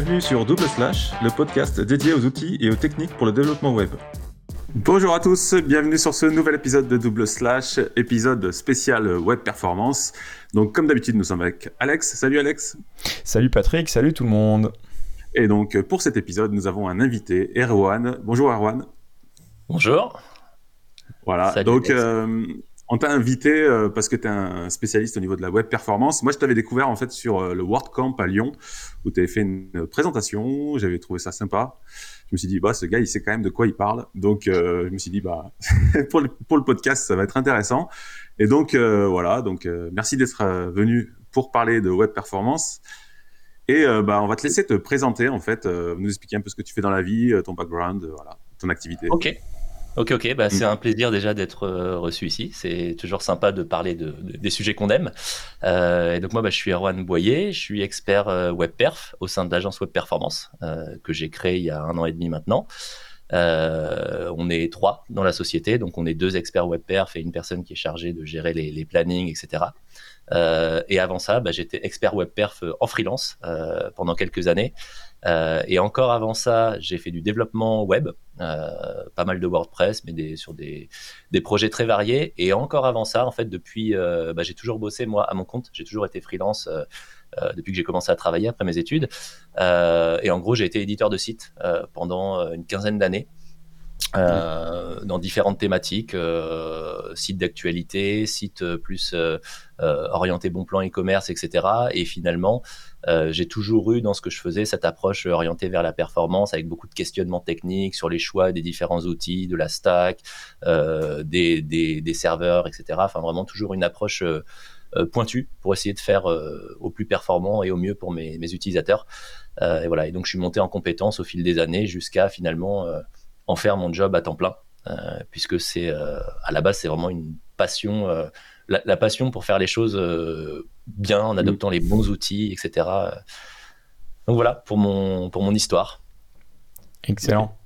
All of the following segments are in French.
bienvenue sur Double Slash, le podcast dédié aux outils et aux techniques pour le développement web. Bonjour à tous, bienvenue sur ce nouvel épisode de Double Slash, épisode spécial web performance. Donc comme d'habitude, nous sommes avec Alex. Salut Alex. Salut Patrick, salut tout le monde. Et donc pour cet épisode, nous avons un invité, Erwan. Bonjour Erwan. Bonjour. Voilà, donc euh, on t'a invité euh, parce que tu es un spécialiste au niveau de la web performance. Moi, je t'avais découvert en fait sur euh, le WordCamp à Lyon où tu avais fait une présentation. J'avais trouvé ça sympa. Je me suis dit, bah, ce gars, il sait quand même de quoi il parle. Donc, je me suis dit, bah, pour, le, pour le podcast, ça va être intéressant. Et donc, voilà. Donc, merci d'être venu pour parler de web performance. Et bah, on va te laisser te présenter, en fait, nous expliquer un peu ce que tu fais dans la vie, ton background, voilà, ton activité. Ok. Ok, ok, bah, c'est mm. un plaisir déjà d'être euh, reçu ici. C'est toujours sympa de parler de, des sujets qu'on aime. Euh, et donc moi, bah, je suis Erwan Boyer, je suis expert euh, web perf au sein de l'agence Web Performance que j'ai créée il y a un an et demi maintenant. on est trois dans la société, donc on est deux experts web perf et une personne qui est chargée de gérer les, les plannings, etc. et avant ça, bah, j'étais expert web perf en freelance pendant quelques années. Euh, et encore avant ça, j'ai fait du développement web, euh, pas mal de WordPress, mais des, sur des, des, projets très variés. Et encore avant ça, en fait, depuis, euh, bah, j'ai toujours bossé moi à mon compte. J'ai toujours été freelance depuis que j'ai commencé à travailler après mes études. et en gros, j'ai été éditeur de site pendant une quinzaine d'années. Euh, dans différentes thématiques, euh, sites d'actualité, sites plus euh, orientés bon plan e-commerce, etc. Et finalement, j'ai toujours eu dans ce que je faisais cette approche orientée vers la performance avec beaucoup de questionnements techniques sur les choix des différents outils, de la stack, des, des, serveurs, etc. Enfin, vraiment toujours une approche pointue pour essayer de faire au plus performant et au mieux pour mes, utilisateurs. et voilà. Et donc, je suis monté en compétences au fil des années jusqu'à finalement en faire mon job à temps plein, euh, puisque c'est euh, à la base c'est vraiment une passion, euh, la, passion pour faire les choses bien en adoptant les bons outils, etc. Donc voilà pour mon pour mon histoire. Excellent.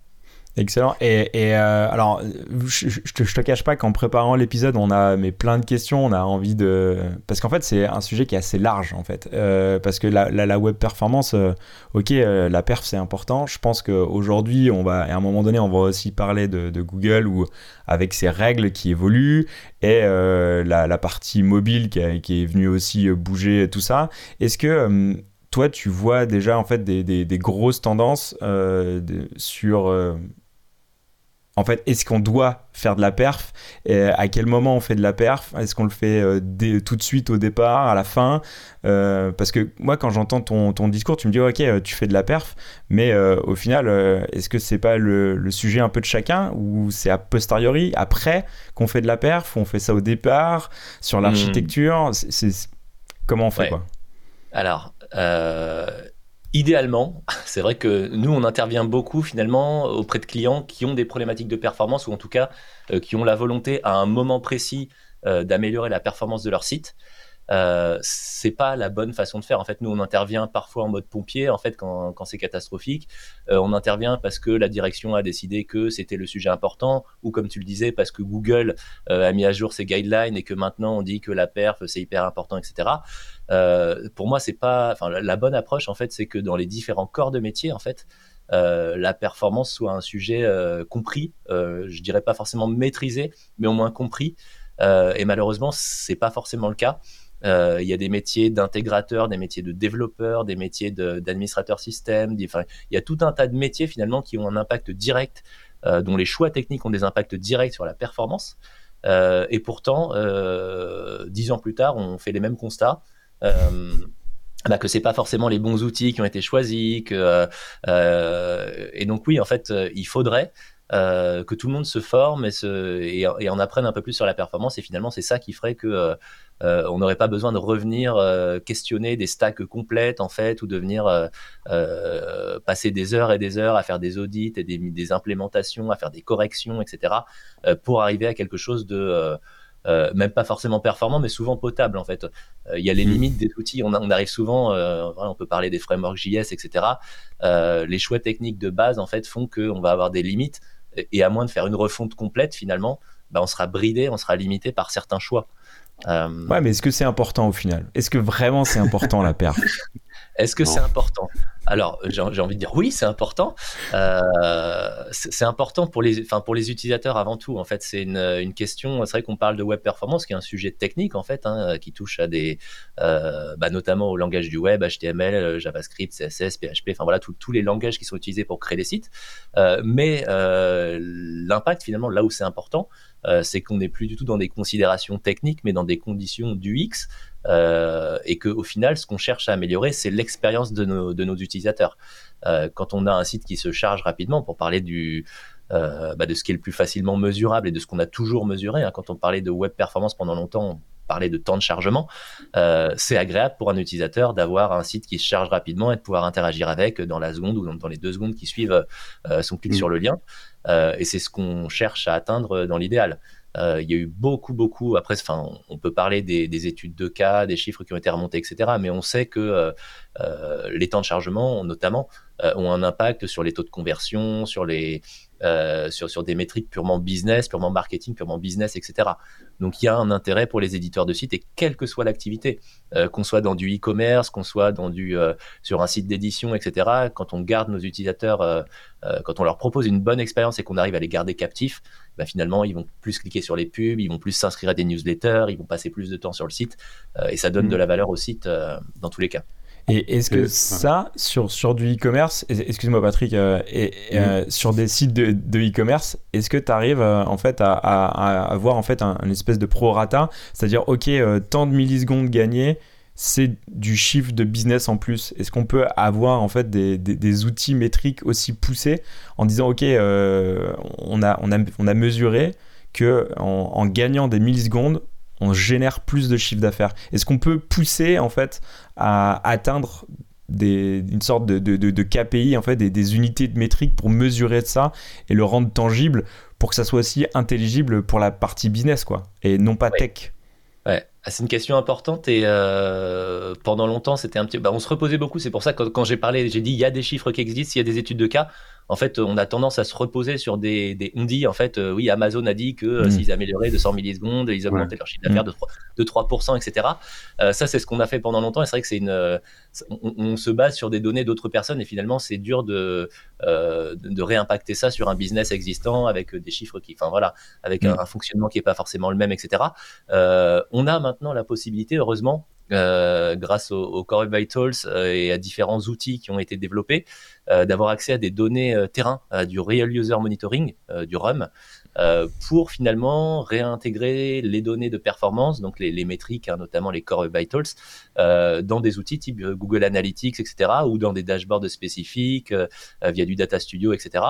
Excellent. Et, euh, alors, je, je, te, cache pas qu'en préparant l'épisode, on a mais plein de questions. On a envie de parce qu'en fait, c'est un sujet qui est assez large en fait. Euh, parce que la, la, web performance, euh, ok, la perf c'est important. Je pense qu'aujourd'hui, on va à un moment donné, on va aussi parler de, Google ou avec ses règles qui évoluent et la, partie mobile qui, est venue aussi bouger tout ça. Est-ce que toi, tu vois déjà en fait des, des grosses tendances sur en fait, est-ce qu'on doit faire de la perf? Et À quel moment on fait de la perf? Est-ce qu'on le fait euh, tout de suite au départ, à la fin? Euh, Parce que moi, quand j'entends ton, discours, tu me dis ok, euh, tu fais de la perf, mais au final, est-ce que c'est pas le, sujet un peu de chacun? Ou c'est a posteriori, après qu'on fait de la perf, ou on fait ça au départ sur hmm. l'architecture? C'est comment on fait quoi? Alors Idéalement, c'est vrai que nous, on intervient beaucoup finalement auprès de clients qui ont des problématiques de performance ou en tout cas euh, qui ont la volonté à un moment précis euh, d'améliorer la performance de leur site euh, c'est pas la bonne façon de faire. En fait, nous, on intervient parfois en mode pompier, en fait, quand, quand c'est catastrophique. Euh, on intervient parce que la direction a décidé que c'était le sujet important, ou comme tu le disais, parce que Google euh, a mis à jour ses guidelines et que maintenant on dit que la perf c'est hyper important, etc. Euh, pour moi, c'est pas, enfin, la bonne approche, en fait, c'est que dans les différents corps de métier, en fait, euh, la performance soit un sujet euh, compris, je dirais pas forcément maîtrisé, mais au moins compris. et malheureusement, c'est pas forcément le cas. Il y a des métiers d'intégrateurs, des métiers de développeurs, des métiers d'administrateurs système. Enfin, il y a tout un tas de métiers finalement qui ont un impact direct, dont les choix techniques ont des impacts directs sur la performance. Et pourtant, dix ans plus tard, on fait les mêmes constats. Bah, que c'est pas forcément les bons outils qui ont été choisis, que et donc oui, en fait, il faudrait euh, que tout le monde se forme et, en apprenne un peu plus sur la performance. Et finalement, c'est ça qui ferait que euh, euh, on n'aurait pas besoin de revenir questionner des stacks complètes en fait, ou de venir passer des heures et des heures à faire des audits et des implémentations, à faire des corrections, etc. pour arriver à quelque chose de même pas forcément performant, mais souvent potable en fait. Il y a les mmh. limites des outils. On, on arrive souvent, on peut parler des frameworks JS, etc. les choix techniques de base en fait font qu'on va avoir des limites et à moins de faire une refonte complète finalement, bah, on sera bridé, on sera limité par certains choix. Euh, ouais, mais est-ce que c'est important au final? Est-ce que vraiment c'est important la perf? Est-ce que c'est important? Alors, j'ai envie de dire oui, c'est important. Euh, c'est important pour les, enfin, pour les utilisateurs avant tout. En fait, c'est une, une, question. C'est vrai qu'on parle de web performance, qui est un sujet technique en fait, hein, qui touche à des, euh, bah, notamment au langage du web, HTML, JavaScript, CSS, PHP. Enfin voilà, tous les langages qui sont utilisés pour créer des sites. Euh, mais l'impact finalement, là où c'est important, c'est qu'on n'est plus du tout dans des considérations techniques, mais dans des conditions du X. Euh, et qu'au final, ce qu'on cherche à améliorer, c'est l'expérience de nos, de nos utilisateurs. Euh, quand on a un site qui se charge rapidement, pour parler du, euh, bah de ce qui est le plus facilement mesurable et de ce qu'on a toujours mesuré, hein, quand on parlait de web performance pendant longtemps, on parlait de temps de chargement, c'est agréable pour un utilisateur d'avoir un site qui se charge rapidement et de pouvoir interagir avec dans la seconde ou dans les deux secondes qui suivent son clic mmh. sur le lien. Et c'est ce qu'on cherche à atteindre dans l'idéal. Euh, il y a eu beaucoup, beaucoup. Après, enfin, on peut parler des, des, études de cas, des chiffres qui ont été remontés, etc. Mais on sait que euh, euh les temps de chargement, notamment, ont un impact sur les taux de conversion, sur les euh, sur, sur des métriques purement business, purement marketing, purement business, etc. Donc il y a un intérêt pour les éditeurs de sites et quelle que soit l'activité, euh, qu'on soit dans du e-commerce, qu'on soit dans du euh, sur un site d'édition, etc. Quand on garde nos utilisateurs, quand on leur propose une bonne expérience et qu'on arrive à les garder captifs, bah, finalement ils vont plus cliquer sur les pubs, ils vont plus s'inscrire à des newsletters, ils vont passer plus de temps sur le site et ça donne mmh. de la valeur au site dans tous les cas. Et est-ce que ça, sur, sur du e-commerce, excuse-moi Patrick, euh, et, euh, sur des sites de, e-commerce, est-ce que tu arrives euh, en fait à, à, avoir en fait un, espèce de prorata, c'est-à-dire ok, tant de millisecondes gagnées, c'est du chiffre de business en plus. Est-ce qu'on peut avoir en fait des, des, outils métriques aussi poussés en disant ok, on, a, on, a, on a mesuré que en, en gagnant des millisecondes, on génère plus de chiffre d'affaires Est-ce qu'on peut pousser en fait à atteindre des, une sorte de, de, KPI, en fait, des, des, unités de métrique pour mesurer ça et le rendre tangible pour que ça soit aussi intelligible pour la partie business, quoi, et non pas tech? Ouais, ah, c'est une question importante et euh, pendant longtemps c'était un petit. Bah, on se reposait beaucoup. C'est pour ça que quand j'ai parlé, j'ai dit il y a des chiffres qui existent, il y a des études de cas en fait, on a tendance à se reposer sur des, des on dit, en fait, euh, oui, Amazon a dit que euh, mm. s'ils amélioraient de 100 millisecondes, ils augmentaient leur chiffre d'affaires mm. de, 3, de 3%, etc. Euh, ça, c'est ce qu'on a fait pendant longtemps. Et c'est vrai que c'est une, on, se base sur des données d'autres personnes et finalement, c'est dur de, de, réimpacter ça sur un business existant avec des chiffres qui, enfin voilà, avec un, mm. un, fonctionnement qui est pas forcément le même, etc. on a maintenant la possibilité, heureusement, euh, grâce au, Core Vitals euh, et à différents outils qui ont été développés, euh, d'avoir accès à des données terrain, à du Real User Monitoring, du RUM, pour finalement réintégrer les données de performance, donc les, métriques, hein, notamment les Core Vitals, dans des outils type Google Analytics, etc., ou dans des dashboards spécifiques via du Data Studio, etc.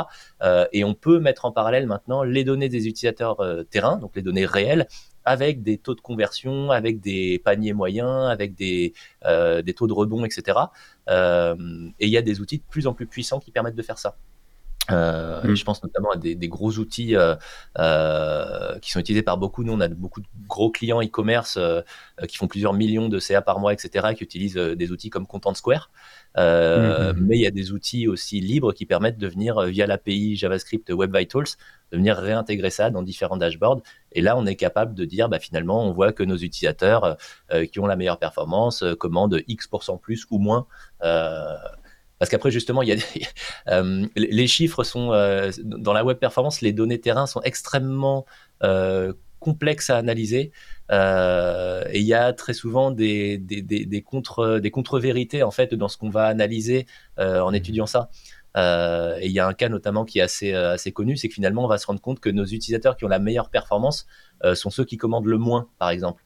et on peut mettre en parallèle maintenant les données des utilisateurs terrain, donc les données réelles, avec des taux de conversion, avec des paniers moyens, avec des, euh, des taux de rebond, etc. Euh, et il y a des outils de plus en plus puissants qui permettent de faire ça. Euh, mm. Je pense notamment à des, des gros outils euh, euh, qui sont utilisés par beaucoup. Nous, on a beaucoup de gros clients e-commerce qui font plusieurs millions de CA par mois, etc., qui utilisent des outils comme Content Square. Mm-hmm. Mais il y a des outils aussi libres qui permettent de venir via l'API JavaScript Web Vitals, de venir réintégrer ça dans différents dashboards. Et là, on est capable de dire, bah, finalement, on voit que nos utilisateurs qui ont la meilleure performance commandent X% plus ou moins. Euh, parce qu'après, justement, il y a euh, les chiffres sont euh, dans la web performance, les données terrain sont extrêmement euh, complexes à analyser. Et il y a très souvent des, des, des, des contre des contre-vérités en fait dans ce qu'on va analyser en mmh. étudiant ça. et il y a un cas notamment qui est assez assez connu, c'est que finalement on va se rendre compte que nos utilisateurs qui ont la meilleure performance sont ceux qui commandent le moins, par exemple.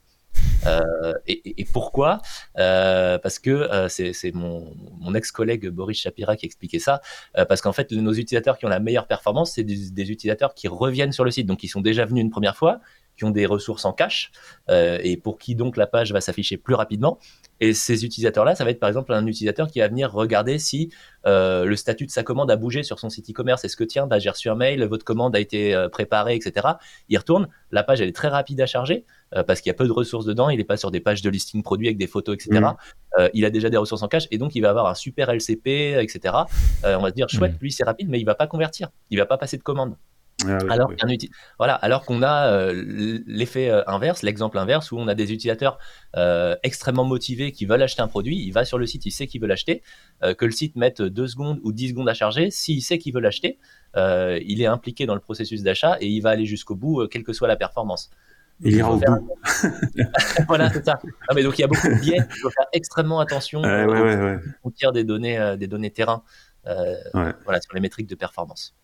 Euh, et, pourquoi? Euh, Parce que euh, c'est mon, mon ex-collègue Boris Shapira qui expliquait ça. parce qu'en fait, nos utilisateurs qui ont la meilleure performance, c'est des, des, utilisateurs qui reviennent sur le site, donc qui sont déjà venus une première fois, qui ont des ressources en cache, et pour qui donc la page va s'afficher plus rapidement. Et ces utilisateurs-là, ça va être par exemple un utilisateur qui va venir regarder si euh, le statut de sa commande a bougé sur son site e-commerce. Est-ce que tiens, bah, j'ai reçu un mail, votre commande a été euh, préparée, etc. Il retourne, la page elle est très rapide à charger euh, parce qu'il y a peu de ressources dedans. Il n'est pas sur des pages de listing produit avec des photos, etc. Mmh. Euh, il a déjà des ressources en cache et donc il va avoir un super LCP, etc. on va se dire chouette, mmh. lui c'est rapide, mais il va pas convertir, il va pas passer de commande. Ah alors, voilà, alors qu'on a euh, l'effet euh, inverse, l'exemple inverse, où on a des utilisateurs euh, extrêmement motivés qui veulent acheter un produit, il va sur le site, il sait qu'il veut l'acheter, que le site mette 2 secondes ou 10 secondes à charger, s'il sait qu'il veut l'acheter, il est impliqué dans le processus d'achat et il va aller jusqu'au bout, quelle que soit la performance. Il ira au bout. voilà, c'est ça. mais donc il y a beaucoup de biais, il faut faire extrêmement attention ouais, ouais, on tire des données, des données terrain voilà, sur les métriques de performance.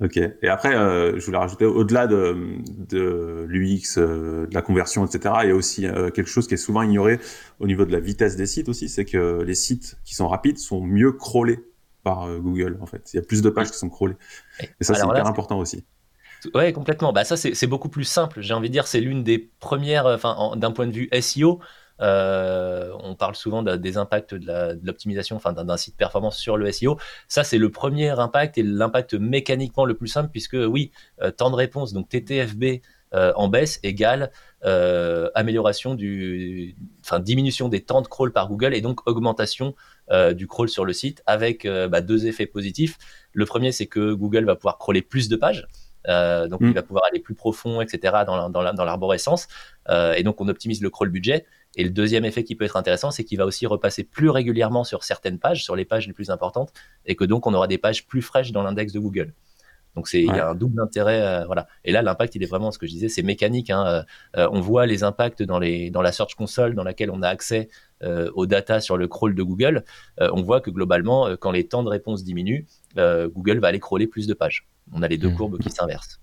Ok. Et après, euh, je voulais rajouter, au-delà de, de l'UX, euh, de la conversion, etc., il y a aussi euh, quelque chose qui est souvent ignoré au niveau de la vitesse des sites aussi, c'est que les sites qui sont rapides sont mieux crawlés par Google, en fait. Il y a plus de pages qui sont crawlées. Et ça, c'est hyper important aussi. Ouais, complètement. Bah, ça, c'est beaucoup plus simple. J'ai envie de dire, c'est l'une des premières, enfin, d'un point de vue SEO, euh, on parle souvent des impacts de l'optimisation, enfin d'un site performance sur le SEO. Ça, c'est le premier impact et l'impact mécaniquement le plus simple, puisque oui, euh, temps de réponse, donc TTFB euh, en baisse égale amélioration du, enfin diminution des temps de crawl par Google et donc augmentation du crawl sur le site avec bah, deux effets positifs. Le premier, c'est que Google va pouvoir crawler plus de pages. donc, il mm. va pouvoir aller plus profond, etc., dans l'arborescence. et donc, on optimise le crawl budget. Et le deuxième effet qui peut être intéressant, c'est qu'il va aussi repasser plus régulièrement sur certaines pages, sur les pages les plus importantes, et que donc on aura des pages plus fraîches dans l'index de Google. Donc c'est il y a un double intérêt, euh, voilà. Et là l'impact il est vraiment ce que je disais, c'est mécanique. Hein, euh, euh, on voit les impacts dans les dans la Search Console dans laquelle on a accès aux data sur le crawl de Google. on voit que globalement quand les temps de réponse diminuent, Google va aller crawler plus de pages. On a les deux mmh. courbes qui s'inversent.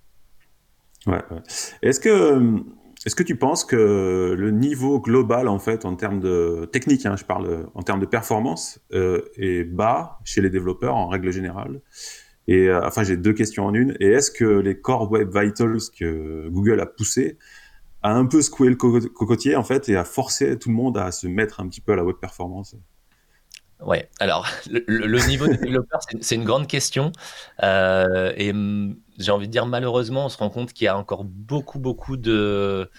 Ouais. ouais. Est-ce que est-ce que tu penses que le niveau global, en fait, en termes de technique, hein, je parle en termes de performance, euh, est bas chez les développeurs en règle générale? Et euh, enfin, j'ai deux questions en une. Et est-ce que les Core Web Vitals que Google a poussé a un peu secoué le cocotier, en fait, et a forcé tout le monde à se mettre un petit peu à la web performance? Ouais, alors le, niveau des développeurs, c'est une grande question. Euh, j'ai envie de dire, malheureusement, on se rend compte qu'il y a encore beaucoup, beaucoup de.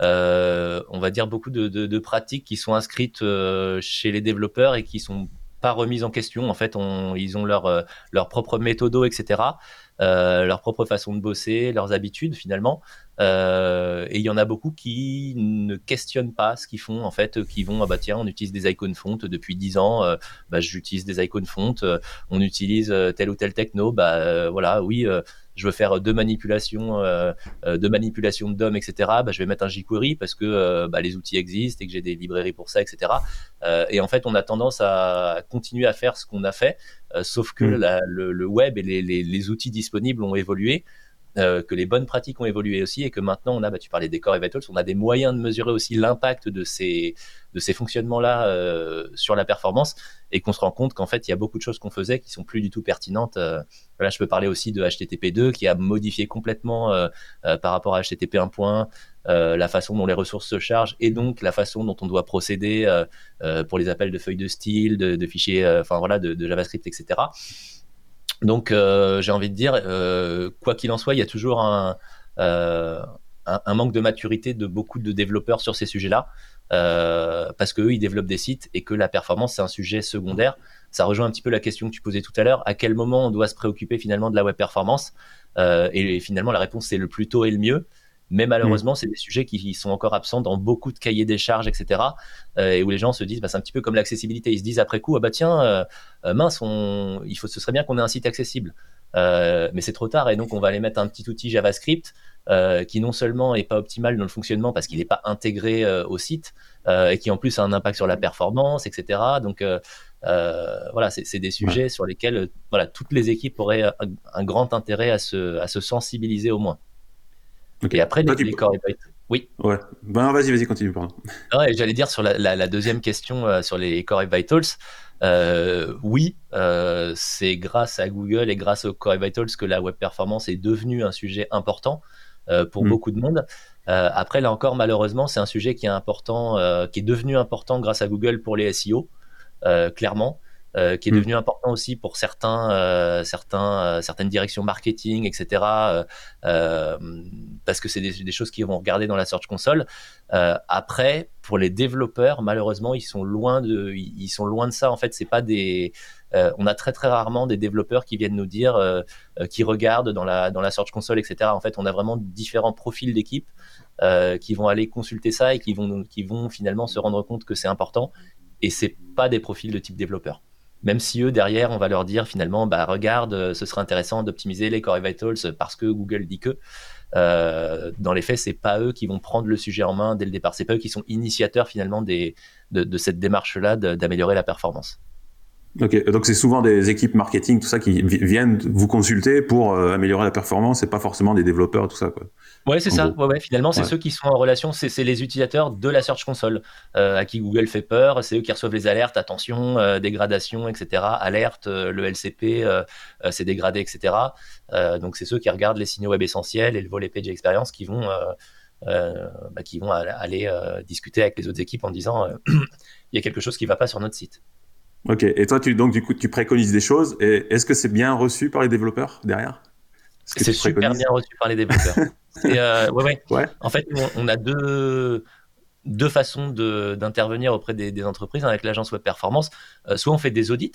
Euh, on va dire beaucoup de, pratiques qui sont inscrites euh, chez les développeurs et qui sont pas remises en question. En fait, ils ont leur, leur propre etc. Euh, leur propre façon de bosser, leurs habitudes finalement. Euh, et il y en a beaucoup qui ne questionnent pas ce qu'ils font en fait, qui vont ah bah tiens on utilise des icônes fontes depuis 10 ans, euh, bah j'utilise des icônes fontes, on utilise tel ou tel techno, bah voilà oui je veux faire deux manipulations, euh, deux manipulations de DOM, etc. Bah, je vais mettre un jQuery parce que bah, les outils existent et que j'ai des librairies pour ça, etc. et en fait, on a tendance à continuer à faire ce qu'on a fait, sauf que mm. le, web et les, les outils disponibles ont évolué. Euh, que les bonnes pratiques ont évolué aussi et que maintenant on a, bah, tu parlais des core et vitals, on a des moyens de mesurer aussi l'impact de ces, de ces fonctionnements-là euh, sur la performance et qu'on se rend compte qu'en fait il y a beaucoup de choses qu'on faisait qui sont plus du tout pertinentes. Euh, là, je peux parler aussi de HTTP2 qui a modifié complètement par rapport à HTTP 1. la façon dont les ressources se chargent et donc la façon dont on doit procéder pour les appels de feuilles de style, de, fichiers, enfin voilà, de JavaScript, etc. Donc, euh, j'ai envie de dire, euh, quoi qu'il en soit, il y a toujours euh, un, un, manque de maturité de beaucoup de développeurs sur ces sujets-là, parce qu'eux, ils développent des sites et que la performance, c'est un sujet secondaire. Ça rejoint un petit peu la question que tu posais tout à l'heure. À quel moment on doit se préoccuper finalement de la web performance? Et, finalement, la réponse, c'est le plus tôt et le mieux. Mais malheureusement, mm. c'est des sujets qui sont encore absents dans beaucoup de cahiers des charges, etc. Euh, et où les gens se disent, bah, c'est un petit peu comme l'accessibilité. Ils se disent après coup, ah bah tiens, euh, euh, mince, on, il faut, ce serait bien qu'on ait un site accessible. mais c'est trop tard et donc on va aller mettre un petit outil JavaScript qui non seulement est pas optimal dans le fonctionnement parce qu'il n'est pas intégré au site et qui en plus a un impact sur la performance, etc. Donc voilà, c'est des sujets sur lesquels voilà toutes les équipes auraient un, un grand intérêt à se, à se sensibiliser au moins. Et après, les, Core Oui. Ouais. Ben, vas-y, vas-y, continue. Pardon. Ouais, J'allais dire sur la, deuxième question euh, sur les Core Vitals. Euh, oui, euh, c'est grâce à Google et grâce aux Core Vitals que la web performance est devenue un sujet important pour hmm. beaucoup de monde. après, là encore, malheureusement, c'est un sujet qui est important, qui est devenu important grâce à Google pour les SEO, clairement. Euh, qui est mm. devenu important aussi pour certains, euh, certains, euh, certaines directions marketing, etc. parce que c'est des, choses qu'ils vont regarder dans la Search Console. après, pour les développeurs, malheureusement, ils sont loin de, ils sont loin de ça. En fait, c'est pas des, on a très très rarement des développeurs qui viennent nous dire, qui regardent dans la dans la Search Console, etc. En fait, on a vraiment différents profils d'équipe qui vont aller consulter ça et qui vont qui vont finalement se rendre compte que c'est important. Et c'est pas des profils de type développeur. Même si eux, derrière, on va leur dire finalement, bah, regarde, euh, ce serait intéressant d'optimiser les Core Vitals parce que Google dit que. Euh, dans les faits, c'est pas eux qui vont prendre le sujet en main dès le départ. C'est pas eux qui sont initiateurs finalement des, de, cette démarche-là d'améliorer la performance. Ok, donc c'est souvent des équipes marketing, tout ça, qui viennent vous consulter pour euh, améliorer la performance, et pas forcément des développeurs, tout ça. Quoi. Ouais, c'est ça. Ouais, ouais, finalement, c'est ceux qui sont en relation, c'est les utilisateurs de la Search Console euh, à qui Google fait peur. C'est eux qui reçoivent les alertes, attention, euh, dégradation, etc. Alerte, le LCP, c'est dégradé, etc. donc c'est ceux qui regardent les signaux web essentiels et le volet page experience qui vont, bah, qui vont aller discuter avec les autres équipes en disant il y a quelque chose qui ne va pas sur notre site. Ok. Et toi, tu donc du coup, tu préconises des choses. Et est-ce que c'est bien reçu par les développeurs derrière? C'est super bien reçu par les développeurs. Euh, ouais, ouais. En fait, on, a deux, deux façons d'intervenir auprès des, entreprises avec l'agence Web Performance. Euh, soit on fait des audits,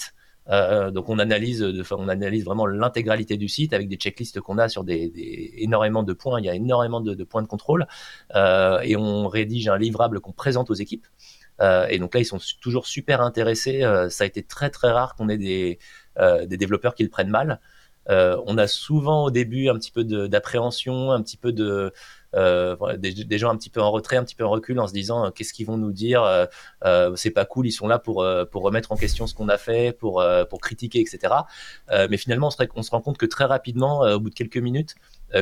euh, donc on analyse, de, on analyse vraiment l'intégralité du site avec des checklists qu'on a sur des, énormément de points. Il y a énormément de, points de contrôle et on rédige un livrable qu'on présente aux équipes. Et donc là, ils sont toujours super intéressés. ça a été très très rare qu'on ait des, des développeurs qui le prennent mal. Euh, on a souvent au début un petit peu d'appréhension, un petit peu de euh, des, gens un petit peu en retrait, un petit peu en recul, en se disant euh, qu'est-ce qu'ils vont nous dire, c'est pas cool, ils sont là pour pour remettre en question ce qu'on a fait, pour pour critiquer, etc. mais finalement, on se, rend compte que très rapidement, au bout de quelques minutes,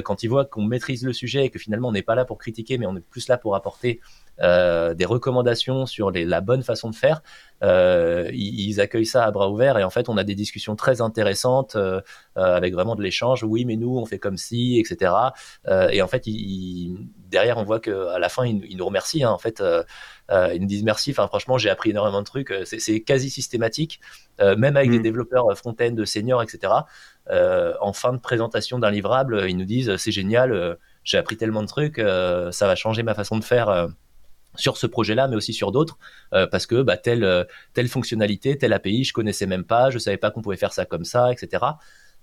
quand ils voient qu'on maîtrise le sujet et que finalement on n'est pas là pour critiquer, mais on est plus là pour apporter euh, des recommandations sur la bonne façon de faire, euh, ils, accueillent ça à bras ouverts et en fait on a des discussions très intéressantes euh, avec vraiment de l'échange. Oui, mais nous on fait comme si, etc. et en fait, derrière on voit qu'à la fin ils, nous remercient. Hein. en fait, ils nous disent merci. Enfin, franchement, j'ai appris énormément de trucs. C'est quasi systématique, même avec des mm. développeurs front-end, seniors, etc. en fin de présentation d'un livrable, ils nous disent c'est génial. j'ai appris tellement de trucs, ça va changer ma façon de faire sur ce projet-là, mais aussi sur d'autres, euh, parce que bah, telle, euh, telle fonctionnalité, telle API, je connaissais même pas, je savais pas qu'on pouvait faire ça comme ça, etc.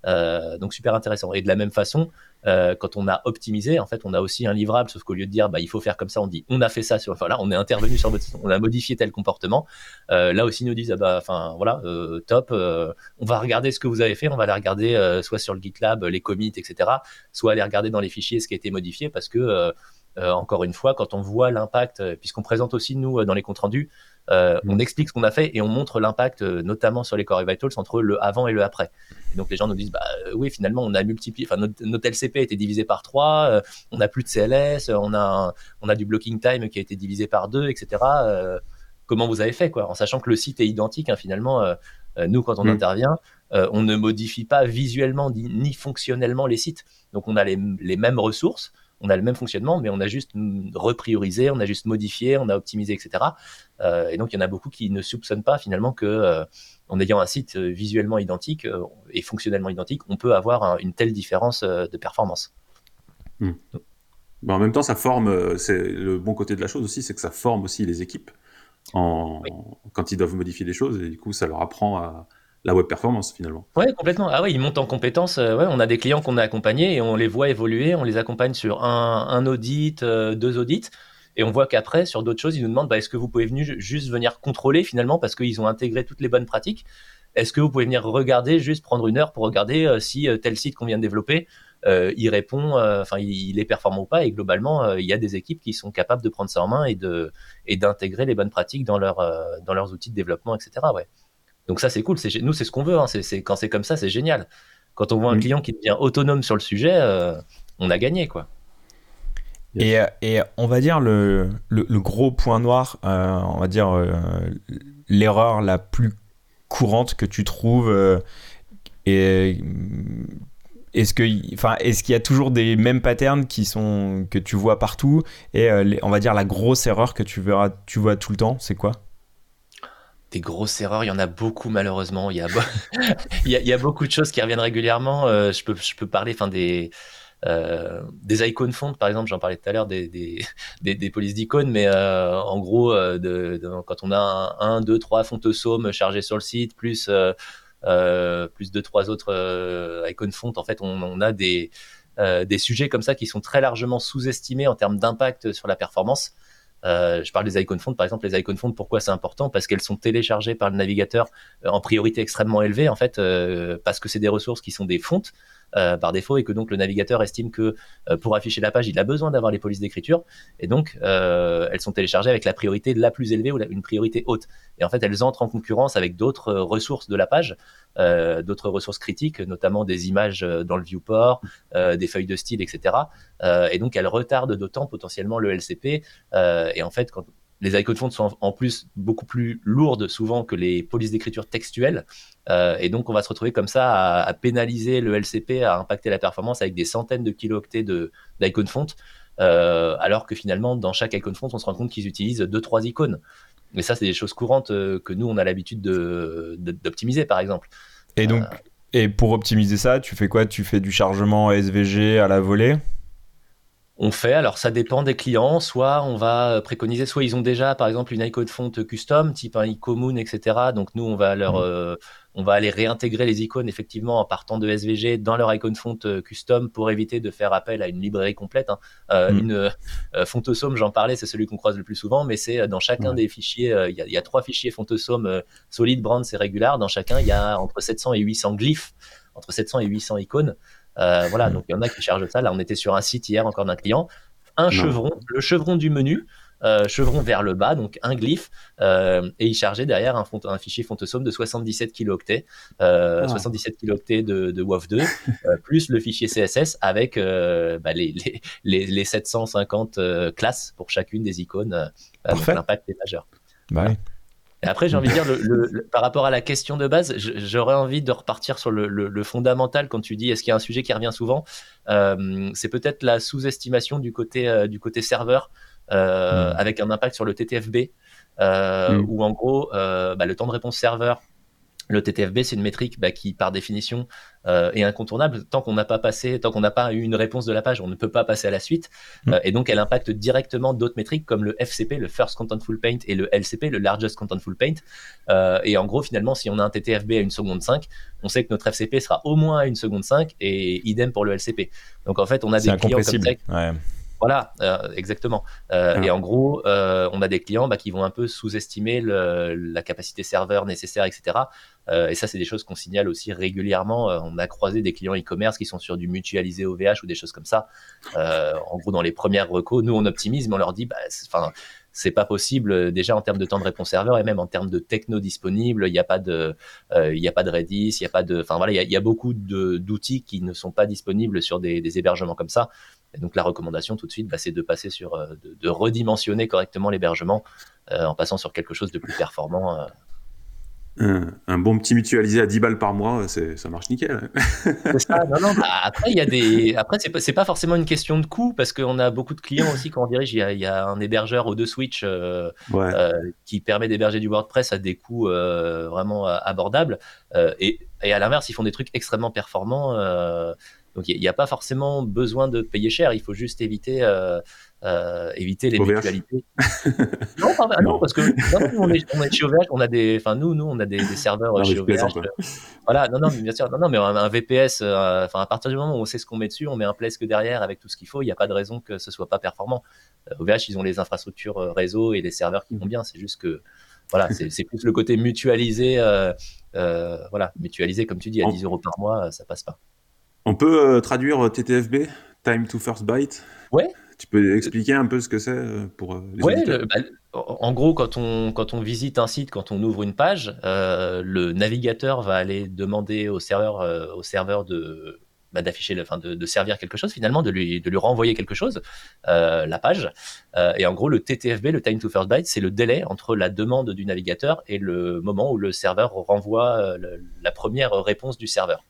Euh, donc super intéressant. Et de la même façon, quand on a optimisé, en fait, on a aussi un livrable, sauf qu'au lieu de dire bah, il faut faire comme ça, on dit on a fait ça sur, enfin on est intervenu sur votre on a modifié tel comportement. là aussi, ils nous disent ah bah, enfin voilà, top, on va regarder ce que vous avez fait, on va aller regarder soit sur le GitLab les commits, etc., soit aller regarder dans les fichiers ce qui a été modifié parce que euh, encore une fois, quand on voit l'impact, euh, puisqu'on présente aussi nous euh, dans les comptes rendus, mm. on explique ce qu'on a fait et on montre l'impact, notamment sur les Core Vitals, entre le avant et le après. Et donc les gens nous disent, bah oui, finalement, on a multiplié, enfin notre, LCP a été divisé par 3, on n'a plus de CLS, on a, on a du blocking time qui a été divisé par 2, etc. comment vous avez fait, quoi? En sachant que le site est identique, hein, finalement, nous, quand on mm. intervient, on ne modifie pas visuellement ni, fonctionnellement les sites. Donc on a les mêmes ressources on a le même fonctionnement, mais on a juste repriorisé, on a juste modifié, on a optimisé, etc. Euh, et donc, il y en a beaucoup qui ne soupçonnent pas finalement que euh, en ayant un site euh, visuellement identique et fonctionnellement identique, on peut avoir une telle différence de performance. Hmm. en même temps, ça forme, c'est le bon côté de la chose aussi, c'est que ça forme aussi les équipes en... quand ils doivent modifier des choses, et du coup, ça leur apprend à, la web performance finalement. Oui, complètement. Ah oui, ils montent en compétences. Euh, ouais, on a des clients qu'on a accompagnés et on les voit évoluer. On les accompagne sur un, audit, euh, deux audits. Et on voit qu'après, sur d'autres choses, ils nous demandent bah, est-ce que vous pouvez venir, juste venir contrôler finalement parce qu'ils ont intégré toutes les bonnes pratiques? Est-ce que vous pouvez venir regarder, juste prendre une heure pour regarder euh, si tel site qu'on vient de développer, il répond, enfin, il, est performant ou pas? Et globalement, il y a des équipes qui sont capables de prendre ça en main et de et d'intégrer les bonnes pratiques dans, leur, dans leurs outils de développement, etc. Ouais. Donc ça, c'est cool. Nous, c'est ce qu'on veut. Hein. C'est, quand c'est comme ça, c'est génial. Quand on voit un mm. client qui devient autonome sur le sujet, euh, on a gagné, quoi. Et, et, on va dire le, le, gros point noir, euh, on va dire euh, l'erreur la plus courante que tu trouves. et est-ce que, enfin, est-ce qu'il y a toujours des mêmes patterns qui sont que tu vois partout Et on va dire la grosse erreur que tu verras, tu vois tout le temps, c'est quoi? Des grosses erreurs, il y en a beaucoup malheureusement. Il y a, beaucoup de choses qui reviennent régulièrement. Euh, je, peux, parler des, euh, des icônes fontes, par exemple, j'en parlais tout à l'heure, des, des, polices d'icônes, mais euh, en gros, quand on a un, 2, 3 fontes chargées sur le site, plus plus deux trois autres icônes font. En fait, on, on a des des sujets comme ça qui sont très largement sous-estimés en termes d'impact sur la performance. Euh, je parle des icônes fontes, par exemple, les icônes fontes, pourquoi c'est important? Parce qu'elles sont téléchargées par le navigateur euh, en priorité extrêmement élevée, en fait, euh, parce que c'est des ressources qui sont des fontes par défaut et que donc le navigateur estime que euh, pour afficher la page, il a besoin d'avoir les polices d'écriture et donc euh, elles sont téléchargées avec la priorité la plus élevée ou une priorité haute. Et en fait, elles entrent en concurrence avec d'autres ressources de la page, d'autres ressources critiques, notamment des images dans le viewport, des feuilles de style, etc. et donc elles retardent d'autant potentiellement le LCP. et en fait, quand les icônes fontes sont en plus beaucoup plus lourdes souvent que les polices d'écriture textuelles. Euh, et donc, on va se retrouver comme ça à, pénaliser le LCP, à impacter la performance avec des centaines de kilooctets d'icônes fontes. Euh, alors que finalement, dans chaque icône font, on se rend compte qu'ils utilisent deux, trois icônes. Mais ça, c'est des choses courantes euh, que nous, on a l'habitude d'optimiser, par exemple. Et donc, et pour optimiser ça, tu fais quoi? Tu fais du chargement SVG à la volée? On fait. Alors ça dépend des clients. Soit on va euh, préconiser, soit ils ont déjà par exemple une icône font custom, type un Icomoon, etc. Donc nous on va leur, mmh. euh, on va aller réintégrer les icônes effectivement en partant de SVG dans leur icône font euh, custom pour éviter de faire appel à une librairie complète. Hein. Mmh. Une Fontosome, j'en parlais, c'est celui qu'on croise le plus souvent, mais c'est dans chacun des fichiers. Il y, a trois fichiers Fontosome solid, brand, c'est régulier. Dans chacun, il y a entre 700 et 800 glyphes, entre 700 et 800 icônes. Euh, voilà, donc il y en a qui chargent ça. Là, on était sur un site hier encore d'un client. Un chevron, le chevron du menu, euh, chevron vers le bas, donc un glyphe, euh, et il chargeait derrière un, un fichier Fontosome de 77 kilooctets, 77 kilooctets de, de WAV2, plus le fichier CSS avec bah, les, les, les, 750 classes pour chacune des icônes. donc l'impact est majeur. Bah après, j'ai envie de dire, le, par rapport à la question de base, j'aurais envie de repartir sur le, fondamental quand tu dis est-ce qu'il y a un sujet qui revient souvent euh, C'est peut-être la sous-estimation du côté euh, du côté serveur euh, hmm. avec un impact sur le TTFB, hmm. où en gros, bah, le temps de réponse serveur le TTFB, c'est une métrique bah, qui, par définition, euh, est incontournable. Tant qu'on n'a pas passé, tant qu'on n'a pas eu une réponse de la page, on ne peut pas passer à la suite. Mm. Euh, et donc, elle impacte directement d'autres métriques comme le FCP, le First Contentful Paint, et le LCP, le Largest Contentful Paint. Euh, et en gros, finalement, si on a un TTFB à une seconde 5, on sait que notre FCP sera au moins à une seconde 5 et idem pour le LCP. Donc, en fait, on a des clients comme ça. Voilà, euh, exactement. Euh, et en gros, euh, on a des clients bah, qui vont un peu sous-estimer la capacité serveur nécessaire, etc. et ça, c'est des choses qu'on signale aussi régulièrement. on a croisé des clients e-commerce qui sont sur du mutualisé OVH ou des choses comme ça. en gros, dans les premières recos, nous, on optimise, mais on leur dit, bah, enfin, c'est pas possible déjà en termes de temps de réponse serveur et même en termes de techno disponible. Il n'y a pas de, il y a pas de Redis, il y a pas de, enfin voilà, il y a, beaucoup d'outils qui ne sont pas disponibles sur des, hébergements comme ça. Et donc la recommandation tout de suite, bah, c'est de passer sur, euh, de, redimensionner correctement l'hébergement euh, en passant sur quelque chose de plus performant. Euh. Un, bon petit mutualisé à 10 balles par mois, ça marche nickel. ça, non, non, bah, après, il y a des... après c'est, pas, pas forcément une question de coût, parce qu'on a beaucoup de clients aussi quand on dirige, il y a, un hébergeur ou deux switch qui permet d'héberger du WordPress à des coûts vraiment abordables. et, et, à l'inverse, ils font des trucs extrêmement performants donc il n'y a, pas forcément besoin de payer cher, il faut juste éviter, euh, euh, éviter les mutualités. non, non, parce que on, est, chez OVH, on a des, enfin nous, nous, on a des, serveurs chez OVH. voilà, non, non, bien sûr, non, non, mais un, VPS, euh, enfin à partir du moment où on sait ce qu'on met dessus, on met un Plesk derrière avec tout ce qu'il faut, il n'y a pas de raison que ce soit pas performant. OVH, ils ont les infrastructures réseau et les serveurs qui vont bien, c'est juste que voilà, c'est plus le côté mutualisé, voilà, mutualisé comme tu dis à 10 euros par mois, ça passe pas. On peut euh, traduire TTFB, Time to First Byte? Ouais. Tu peux expliquer un peu ce que c'est euh, pour euh, les ouais, bah, en gros, quand on, quand on visite un site, quand on ouvre une page, le navigateur va aller demander au serveur, au serveur de, bah, d'afficher, enfin de, de, servir quelque chose finalement, de lui, de lui renvoyer quelque chose, la page. et en gros, le TTFB, le Time to First Byte, c'est le délai entre la demande du navigateur et le moment où le serveur renvoie la première réponse du serveur.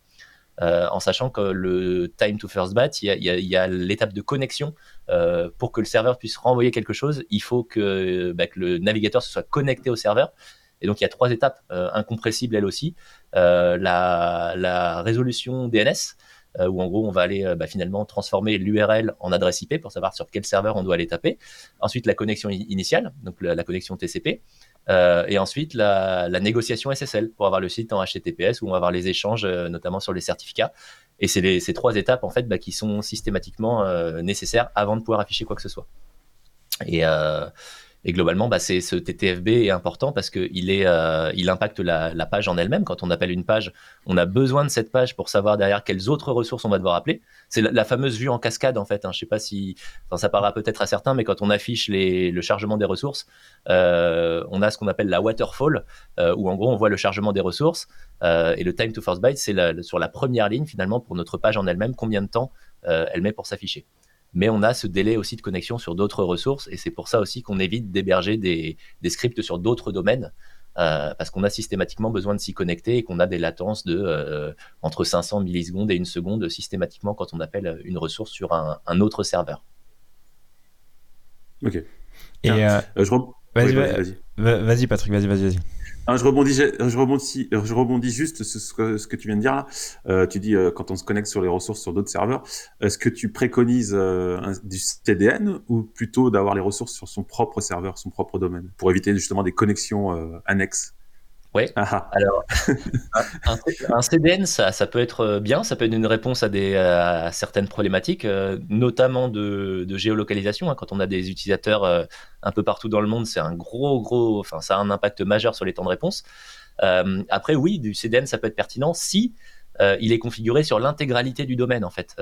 Euh, en sachant que le time to first byte, il y a, l'étape de connexion. Euh, pour que le serveur puisse renvoyer quelque chose, il faut que, bah, le navigateur se soit connecté au serveur. Et donc il y a trois étapes euh, incompressibles elles aussi. La, résolution DNS, où en gros on va aller bah, finalement transformer l'URL en adresse IP pour savoir sur quel serveur on doit aller taper. Ensuite la connexion initiale, donc la, connexion TCP. Et ensuite la, négociation SSL pour avoir le site en HTTPS où on va avoir les échanges, notamment sur les certificats. Et c'est ces trois étapes en fait bah, qui sont systématiquement nécessaires avant de pouvoir afficher quoi que ce soit. Et, et globalement, bah, ce TTFB est important parce qu'il euh, impacte la, page en elle-même. Quand on appelle une page, on a besoin de cette page pour savoir derrière quelles autres ressources on va devoir appeler. C'est la, fameuse vue en cascade en fait. Hein. Je sais pas si, ça parlera peut-être à certains, mais quand on affiche le chargement des ressources, euh, on a ce qu'on appelle la waterfall, euh, où en gros on voit le chargement des ressources et le time to first byte, c'est sur la première ligne finalement pour notre page en elle-même, combien de temps elle met pour s'afficher mais on a ce délai aussi de connexion sur d'autres ressources et c'est pour ça aussi qu'on évite d'héberger des, scripts sur d'autres domaines euh, parce qu'on a systématiquement besoin de s'y connecter et qu'on a des latences de euh, entre 500 millisecondes et une seconde systématiquement quand on appelle une ressource sur un, autre serveur. Ok. Et euh, vas-y, Patrick, vas-y, vas-y, vas-y je rebondis, je rebondis, je rebondis juste sur ce que, ce que tu viens de dire là. Euh, tu dis euh, quand on se connecte sur les ressources sur d'autres serveurs, est-ce que tu préconises euh, du CDN ou plutôt d'avoir les ressources sur son propre serveur, son propre domaine, pour éviter justement des connexions euh, annexes? Oui. Ah, ah. Alors, un, CDN, ça, ça, peut être euh, bien, ça peut être une réponse à, des, à certaines problématiques, euh, notamment de, de géolocalisation. Hein. quand on a des utilisateurs euh, un peu partout dans le monde, c'est un gros, gros, enfin, ça a un impact majeur sur les temps de réponse. après, oui, du CDN, ça peut être pertinent si il est configuré sur l'intégralité du domaine, en fait.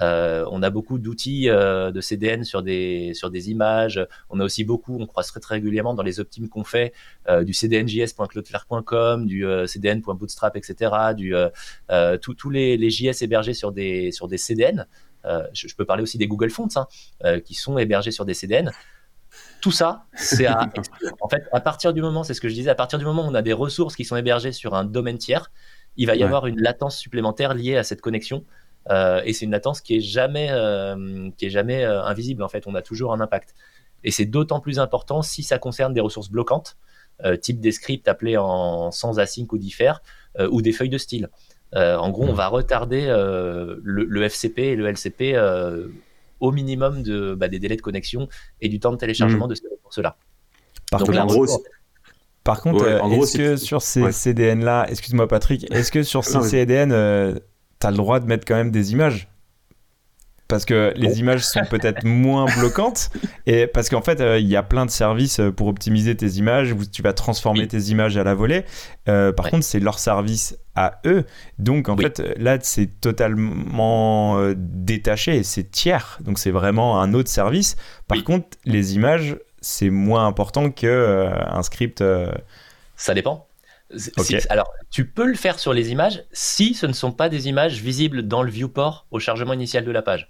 Euh, on a beaucoup d'outils euh, de CDN sur des, sur des images. On a aussi beaucoup, on croise très, très régulièrement dans les optimes qu'on fait, euh, du cdnjs.cloudflare.com, du cdn.bootstrap, etc., du, tous les, les, JS hébergés sur des, sur des CDN. Je, peux parler aussi des Google Fonts hein, qui sont hébergés sur des CDN tout ça, c'est à En fait, à partir du moment, c'est ce que je disais, à partir du moment où on a des ressources qui sont hébergées sur un domaine tiers, il va y avoir une latence supplémentaire liée à cette connexion. Euh, et c'est une latence qui est jamais, euh, qui est jamais euh, invisible. En fait, on a toujours un impact. Et c'est d'autant plus important si ça concerne des ressources bloquantes, type des scripts appelés en sans async ou differ, ou des feuilles de style. en gros, on va retarder le, FCP et le LCP au minimum de, bah, des délais de connexion et du temps de téléchargement mmh. de ces ressources-là. Par, par contre, est-ce que sur ces CDN-là, excuse-moi Patrick, est-ce que sur ces CDN, as le droit de mettre quand même des images. Parce que les images sont peut-être moins bloquantes. Et parce qu'en fait, euh, il y a plein de services euh, pour optimiser tes images. Où tu vas transformer tes images à la volée. Euh, par contre, c'est leur service à eux. Donc, en fait, là, c'est totalement détaché c'est tiers. Donc, c'est vraiment un autre service. Par contre, les images, c'est moins important qu'un script. Ça dépend alors, tu peux le faire sur les images si ce ne sont pas des images visibles dans le viewport au chargement initial de la page.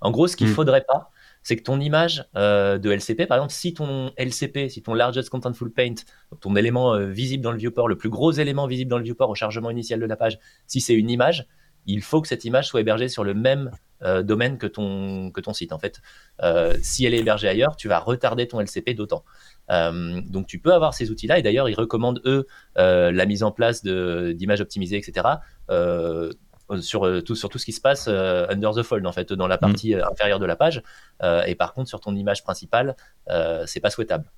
En gros, ce qu'il ne hmm. faudrait pas, c'est que ton image euh, de LCP, par exemple, si ton LCP, si ton Largest Contentful Paint, ton élément euh, visible dans le viewport, le plus gros élément visible dans le viewport au chargement initial de la page, si c'est une image, il faut que cette image soit hébergée sur le même euh, domaine que ton, que ton site. En fait, si elle est hébergée ailleurs, tu vas retarder ton LCP d'autant. Euh, donc tu peux avoir ces outils-là. Et d'ailleurs ils recommandent eux euh, la mise en place d'images optimisées, etc. Euh, sur tout, sur tout ce qui se passe under the fold en fait dans la mm. partie inférieure de la page. Et par contre sur ton image principale c'est pas souhaitable.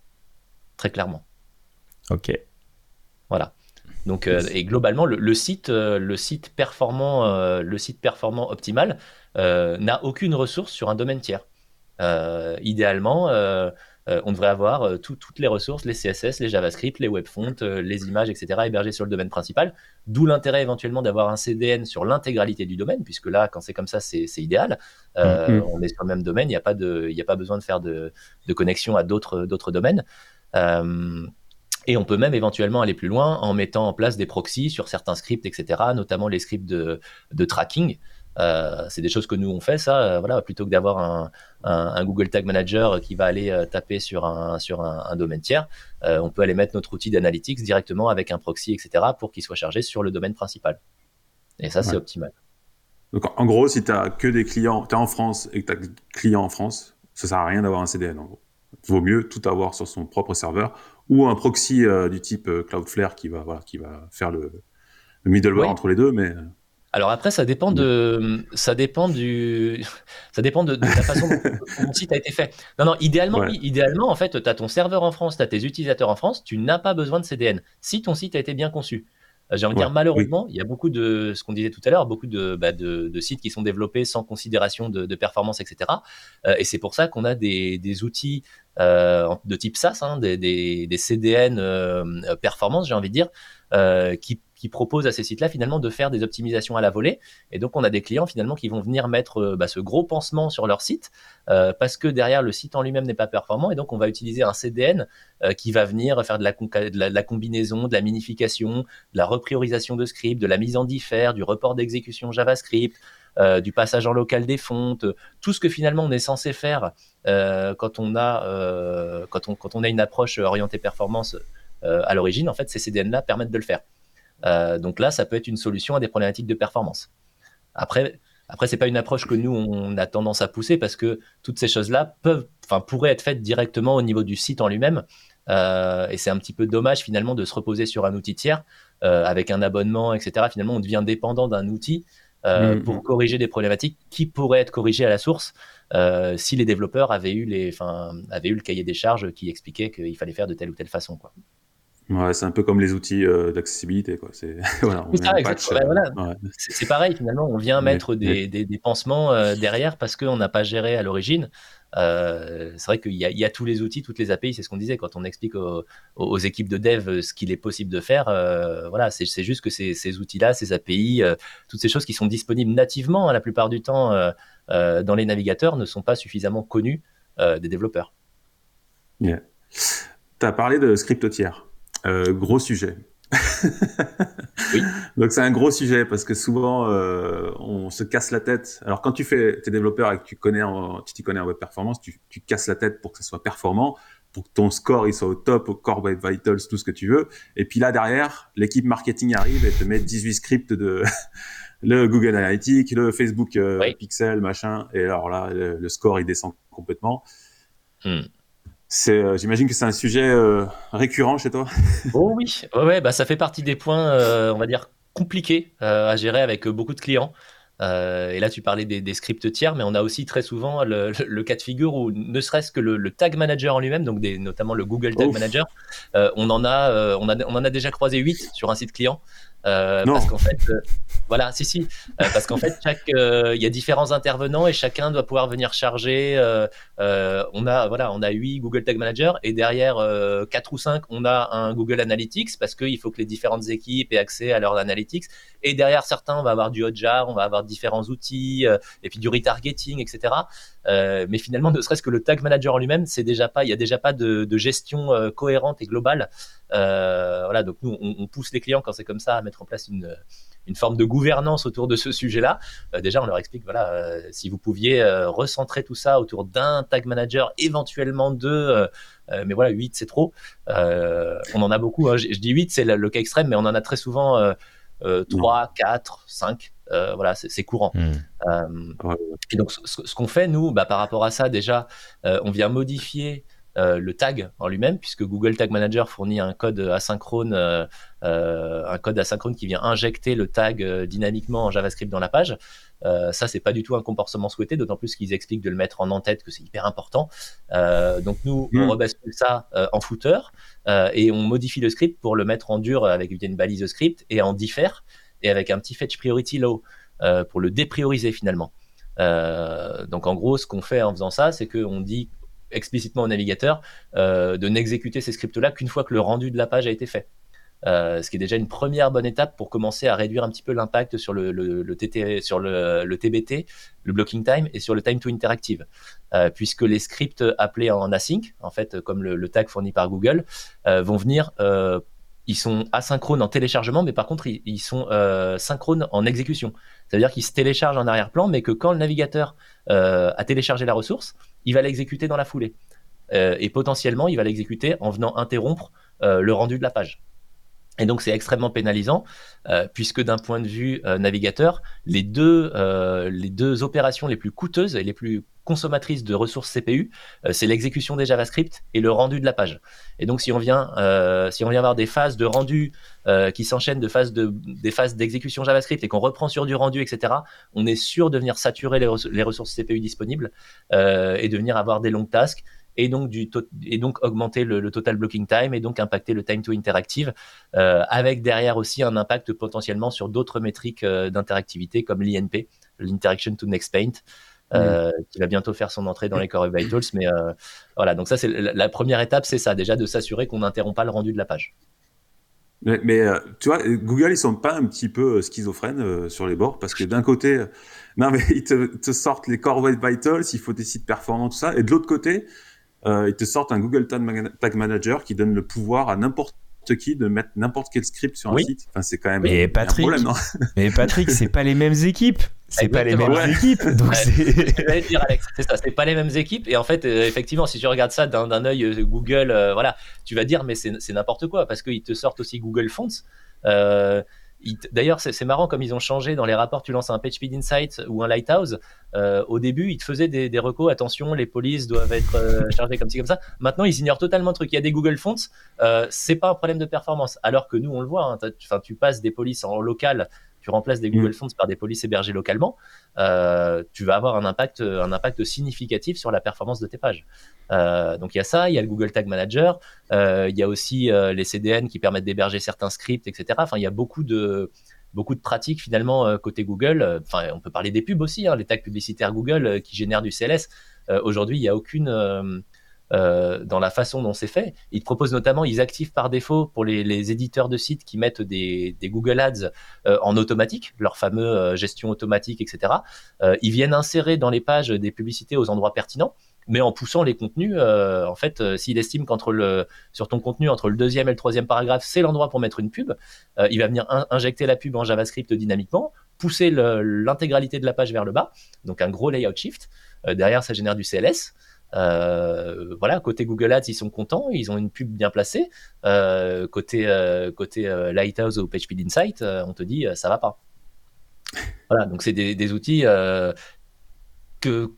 Très clairement. Ok. Voilà. Donc et globalement le, site le site performant le site performant optimal n'a aucune ressource sur un domaine tiers. Idéalement euh, on devrait avoir euh, toutes les ressources, les CSS, les JavaScript, les webfonts, euh, les images, etc., hébergées sur le domaine principal. D'où l'intérêt éventuellement d'avoir un CDN sur l'intégralité du domaine, puisque là, quand c'est comme ça, c'est idéal. Mm-hmm. On est sur le même domaine, il n'y a, pas de, a pas besoin de faire de, connexion à d'autres domaines. Et on peut même éventuellement aller plus loin en mettant en place des proxys sur certains scripts, etc., notamment les scripts de, de tracking. Euh, c'est des choses que nous on fait ça, euh, voilà, plutôt que d'avoir un, un, Google Tag Manager qui va aller euh, taper sur un sur un, domaine tiers, on peut aller mettre notre outil d'analytics directement avec un proxy, etc. pour qu'il soit chargé sur le domaine principal. Et ça, c'est optimal. Donc en gros, si tu as que des clients, tu es en France et que tu as des clients en France, ça sert à rien d'avoir un CDN en gros. Vaut mieux tout avoir sur son propre serveur ou un proxy du type Cloudflare qui va voilà, qui va faire le, middleware entre les deux, mais Alors après, ça dépend de, ça dépend du, ça dépend de, la façon dont ton site a été fait. Non, non, idéalement, oui, idéalement, en fait, tu as ton serveur en France, tu as tes utilisateurs en France, tu n'as pas besoin de CDN si ton site a été bien conçu. Euh, j'ai envie de dire, malheureusement, il y a beaucoup de, ce qu'on disait tout à l'heure, beaucoup de, bah, de, de, sites qui sont développés sans considération de, de performance, etc. Euh, et c'est pour ça qu'on a des, des outils euh, de type SaaS, hein, des, des, des, CDN euh, performance, j'ai envie de dire, qui qui propose à ces sites-là finalement de faire des optimisations à la volée. Et donc on a des clients finalement qui vont venir mettre euh, bah, ce gros pansement sur leur site euh, parce que derrière le site en lui-même n'est pas performant. Et donc on va utiliser un CDN euh, qui va venir faire de la, combinaison, de la minification, de la repriorisation de script, de la mise en diffère, du report d'exécution JavaScript. du passage en local des fontes, tout ce que finalement on est censé faire quand on a quand on quand on a une approche orientée performance à l'origine, en fait, ces CDN là permettent de le faire. Euh, donc là, ça peut être une solution à des problématiques de performance. Après, après, c'est pas une approche que nous on a tendance à pousser parce que toutes ces choses-là peuvent, enfin, pourraient être faites directement au niveau du site en lui-même. Euh, et c'est un petit peu dommage finalement de se reposer sur un outil tiers euh, avec un abonnement, etc. Finalement, on devient dépendant d'un outil mm-hmm. pour corriger des problématiques qui pourraient être corrigées à la source si les développeurs avaient eu les, enfin, avaient eu le cahier des charges qui expliquait qu'il fallait faire de telle ou telle façon, quoi. Ouais, c'est un peu comme les outils euh, d'accessibilité, quoi. C'est voilà, C'est pareil finalement. On vient mettre des, des, des, pansements euh, derrière parce qu'on n'a pas géré à l'origine. Euh, c'est vrai qu'il y, y, a tous les outils, toutes les API. C'est ce qu'on disait quand on explique aux, aux, équipes de dev ce qu'il est possible de faire. Voilà, c'est juste que ces, ces outils-là, ces API, toutes ces choses qui sont disponibles nativement hein, la plupart du temps dans les navigateurs ne sont pas suffisamment connues des développeurs. Yeah. Tu as parlé de script tiers. Euh, gros sujet. oui. Donc c'est un gros sujet parce que souvent euh, on se casse la tête. Alors quand tu fais tes développeurs et que tu connais, en, tu t'y connais en web performance, tu, tu casses la tête pour que ça soit performant, pour que ton score il soit au top, au core web vitals, tout ce que tu veux. Et puis là derrière, l'équipe marketing arrive et te met 18 scripts de le Google Analytics, le Facebook euh, Pixel, machin. Et alors là, le, score il descend complètement. Hmm. C'est, euh, j'imagine que c'est un sujet euh, récurrent chez toi. oh oui, ouais, bah ça fait partie des points, euh, on va dire compliqués à gérer avec beaucoup de clients. et là, tu parlais des, scripts tiers, mais on a aussi très souvent le, cas de figure où ne serait-ce que le, tag manager en lui-même, donc des, notamment le Google Tag Manager, on en a, on a, on en a déjà croisé 8 sur un site client. Euh, parce qu'en fait, euh, voilà, si, si, euh, parce qu'en fait, chaque, il y a différents intervenants et chacun doit pouvoir venir charger. on a, voilà, on a huit Google Tag Manager et derrière quatre ou cinq, on a un Google Analytics parce qu'il faut que les différentes équipes aient accès à leur analytics. Et derrière certains, on va avoir du Hotjar, on va avoir différents outils et puis du retargeting, etc. mais finalement, ne serait-ce que le Tag Manager en lui-même, c'est déjà pas, il y a déjà pas de, de gestion cohérente et globale. voilà, donc nous, on, on pousse les clients quand c'est comme ça à mettre en place une, une forme de gouvernance autour de ce sujet-là. Euh, déjà, on leur explique, voilà, euh, si vous pouviez euh, recentrer tout ça autour d'un tag manager, éventuellement deux, mais voilà, 8 c'est trop. on en a beaucoup, hein. je, dis 8 c'est le, cas extrême, mais on en a très souvent 3, 4, 5. Voilà, c'est courant. Hmm. et donc, ce, qu'on fait, nous, bah, par rapport à ça, déjà, on vient modifier euh, le tag en lui-même, puisque Google Tag Manager fournit un code asynchrone, euh, euh, un code asynchrone qui vient injecter le tag dynamiquement en JavaScript dans la page. ça, c'est pas du tout un comportement souhaité, d'autant plus qu'ils expliquent de le mettre en en-tête, que c'est hyper important. donc nous, on hmm. rebascule ça en footer et on modifie le script pour le mettre en dur avec une balise de script et en diffère et avec un petit fetch priority low pour le déprioriser finalement. donc en gros, ce qu'on fait en faisant ça, c'est qu'on dit explicitement au navigateur euh, de n'exécuter ces scripts-là qu'une fois que le rendu de la page a été fait. Euh, ce qui est déjà une première bonne étape pour commencer à réduire un petit peu l'impact sur le, TT, sur le, TBT, le blocking time et sur le time to interactive, euh, puisque les scripts appelés en async, en fait comme le, tag fourni par Google, vont venir ils sont asynchrones en téléchargement, mais par contre, ils, sont synchrones en exécution. C'est-à-dire qu'ils se téléchargent en arrière-plan, mais que quand le navigateur a téléchargé la ressource, il va l'exécuter dans la foulée. Euh, et potentiellement, il va l'exécuter en venant interrompre euh, le rendu de la page. Et donc c'est extrêmement pénalisant euh, puisque d'un point de vue euh, navigateur, les deux, euh, les deux opérations les plus coûteuses et les plus consommatrices de ressources CPU, c'est l'exécution des JavaScript et le rendu de la page. Et donc si on vient, si on vient avoir des phases de rendu qui s'enchaînent de phases de, des phases d'exécution JavaScript et qu'on reprend sur du rendu, etc., on est sûr de venir saturer les, les ressources CPU disponibles et de venir avoir des longues tasks et donc, du et donc augmenter le, total blocking time et donc impacter le time to interactive, euh, avec derrière aussi un impact potentiellement sur d'autres métriques euh, d'interactivité comme l'INP, l'Interaction to Next Paint. Euh, qui va bientôt faire son entrée dans les Core Vitals. Mais voilà, donc ça, c'est la, première étape, c'est ça, déjà de s'assurer qu'on n'interrompt pas le rendu de la page. Mais, tu vois, Google, ils sont pas un petit peu schizophrènes sur les bords parce que d'un côté, non mais ils te, te, sortent les Core Web Vitals, il faut des sites performants, tout ça, et de l'autre côté, ils te sortent un Google Tag Manager qui donne le pouvoir à n'importe qui de mettre n'importe quel script sur un site. Enfin, c'est quand même mais Patrick, un problème, mais Patrick, c'est pas les mêmes équipes. C'est pas les mêmes équipes. Donc c'est. dire, Alex, c'est ça, c'est pas les mêmes équipes. Et en fait, euh, effectivement, si tu regardes ça d'un œil euh, Google, euh, voilà, tu vas dire, mais c'est n'importe quoi parce qu'ils te sortent aussi Google Fonts. D'ailleurs, c'est marrant comme ils ont changé dans les rapports. Tu lances un PageSpeed Insight ou un Lighthouse. Euh, au début, ils te faisaient des, des recos. Attention, les polices doivent être euh, chargées comme ci comme ça. Maintenant, ils ignorent totalement le truc. Il y a des Google Fonts. Euh, c'est pas un problème de performance. Alors que nous, on le voit. Hein, tu passes des polices en local tu remplaces des Google mm. Fonts par des polices hébergées localement, euh, tu vas avoir un impact, un impact significatif sur la performance de tes pages. Euh, donc il y a ça, il y a le Google Tag Manager, euh, il y a aussi les CDN qui permettent d'héberger certains scripts, etc. Enfin, il y a beaucoup de beaucoup de pratiques finalement côté Google. Enfin, on peut parler des pubs aussi, hein, les tags publicitaires Google qui génèrent du CLS. Aujourd'hui, il n'y a aucune euh, dans la façon dont c'est fait. Ils proposent notamment, ils activent par défaut pour les, éditeurs de sites qui mettent des, Google Ads euh, en automatique, leur fameux euh, gestion automatique, etc. ils viennent insérer dans les pages des publicités aux endroits pertinents mais en poussant les contenus, en fait, s'il estime qu'entre le sur ton contenu entre le deuxième et le troisième paragraphe, c'est l'endroit pour mettre une pub, il va venir injecter la pub en JavaScript dynamiquement, pousser l'intégralité de la page vers le bas, donc un gros layout shift. derrière, ça génère du CLS. Euh, voilà, côté Google Ads, ils sont contents, ils ont une pub bien placée. Euh, côté euh, côté Lighthouse ou PageSpeed Insight, on te dit ça va pas. Voilà, donc c'est des, outils que